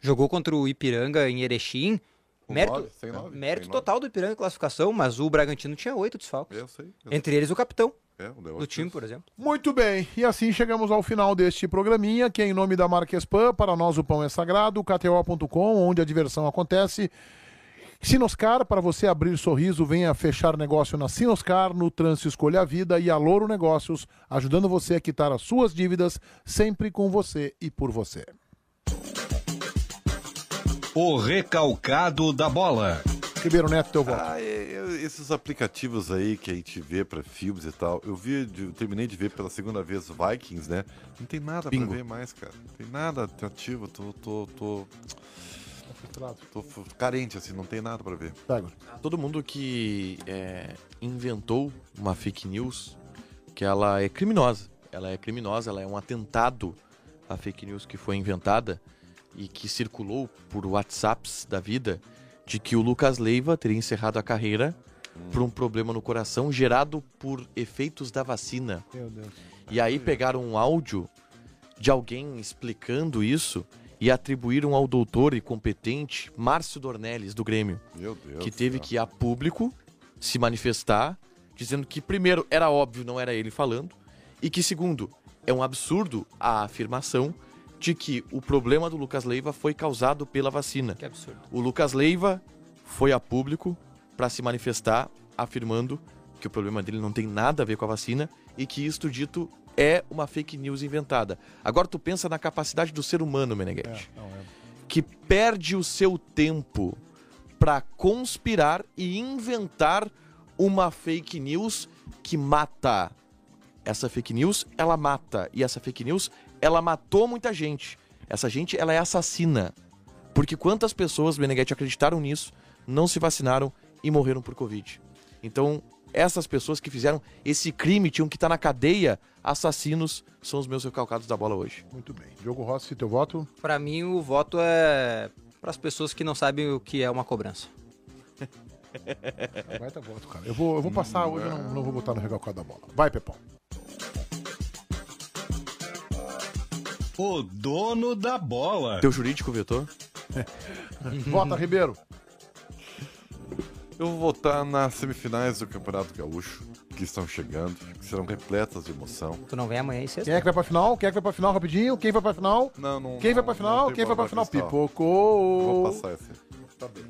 Jogou contra o Ipiranga em Erechim. Com Mérito, nove, sem nove, mérito sem nove. total do Ipiranga em classificação, mas o Bragantino tinha oito desfalques. Eu sei. eu Entre eles o capitão sei. É, negócio do time, por exemplo. Muito bem, e assim chegamos ao final deste programinha, que é em nome da Marques Pan, para nós o pão é sagrado, KTO.com, onde a diversão acontece. Sinoscar, para você abrir sorriso, venha fechar negócio na Sinoscar, no Trânsito Escolha a Vida e a Louro Negócios, ajudando você a quitar as suas dívidas, sempre com você e por você. O recalcado da bola. Ribeiro Neto, teu voto. Ah, é, esses aplicativos aí que a gente vê pra filmes e tal, eu vi, eu terminei de ver pela segunda vez Vikings, né? Não tem nada Bingo. pra ver mais, cara. Não tem nada atrativo, tô, tô, tô, tô f- carente, assim, não tem nada pra ver. Pega. Todo mundo que é, inventou uma fake news, que ela é criminosa. Ela é criminosa, ela é um atentado à fake news que foi inventada e que circulou por WhatsApps da vida de que o Lucas Leiva teria encerrado a carreira por um problema no coração gerado por efeitos da vacina. Meu Deus. E aí pegaram um áudio de alguém explicando isso e atribuíram ao doutor e competente Márcio Dornelles, do Grêmio, Meu Deus. que teve que ir a público se manifestar, dizendo que, primeiro, era óbvio, não era ele falando, e que, segundo, é um absurdo a afirmação de que o problema do Lucas Leiva foi causado pela vacina. Que absurdo. O Lucas Leiva foi a público para se manifestar afirmando que o problema dele não tem nada a ver com a vacina e que isto dito é uma fake news inventada. Agora tu pensa na capacidade do ser humano, Meneghetti, Não, é. que perde o seu tempo para conspirar e inventar uma fake news que mata. Essa fake news, ela mata. E essa fake news, ela matou muita gente. Essa gente, ela é assassina. Porque quantas pessoas, Meneghetti, acreditaram nisso, não se vacinaram e morreram por Covid. Então, essas pessoas que fizeram esse crime, tinham que estar na cadeia, assassinos, são os meus recalcados da bola hoje. Muito bem. Diogo Rossi, teu voto? Pra mim, o voto é para as pessoas que não sabem o que é uma cobrança. Vai tá voto, cara. Eu vou, eu vou passar hoje, eu não, não vou botar no recalcado da bola. Vai, Pepão. O dono da bola. Teu jurídico vetou? Vota, Ribeiro. Eu vou votar nas semifinais do Campeonato Gaúcho, que estão chegando, que serão repletas de emoção. Tu não vem amanhã e sexta? Quem é que vai pra final? Quem é que vai pra final rapidinho? Quem vai pra final? Não, não. Quem vai pra não final? Quem vai pra final? cristal. Pipocou. Vou passar esse. Tá bem.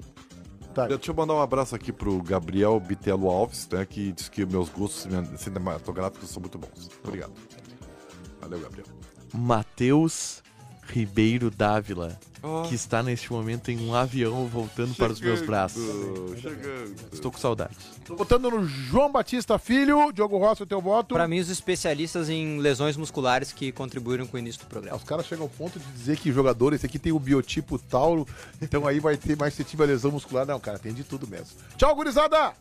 Tá. Deixa eu mandar um abraço aqui pro Gabriel Bitelo Alves, né, que diz que meus gostos cine- cinematográficos são muito bons. Obrigado. Valeu, Gabriel. Matheus Ribeiro Dávila, Oh. que está neste momento em um avião voltando para os meus braços. Chegando. Estou com saudades. Tô votando no João Batista Filho. Diogo Rossi, o teu voto. Pra mim, os especialistas em lesões musculares que contribuíram com o início do programa. Os caras chegam ao ponto de dizer que jogador, esse aqui tem o biotipo Tauro, então aí vai ter mais se tiver lesão muscular. Não, cara, tem de tudo mesmo. Tchau, gurizada!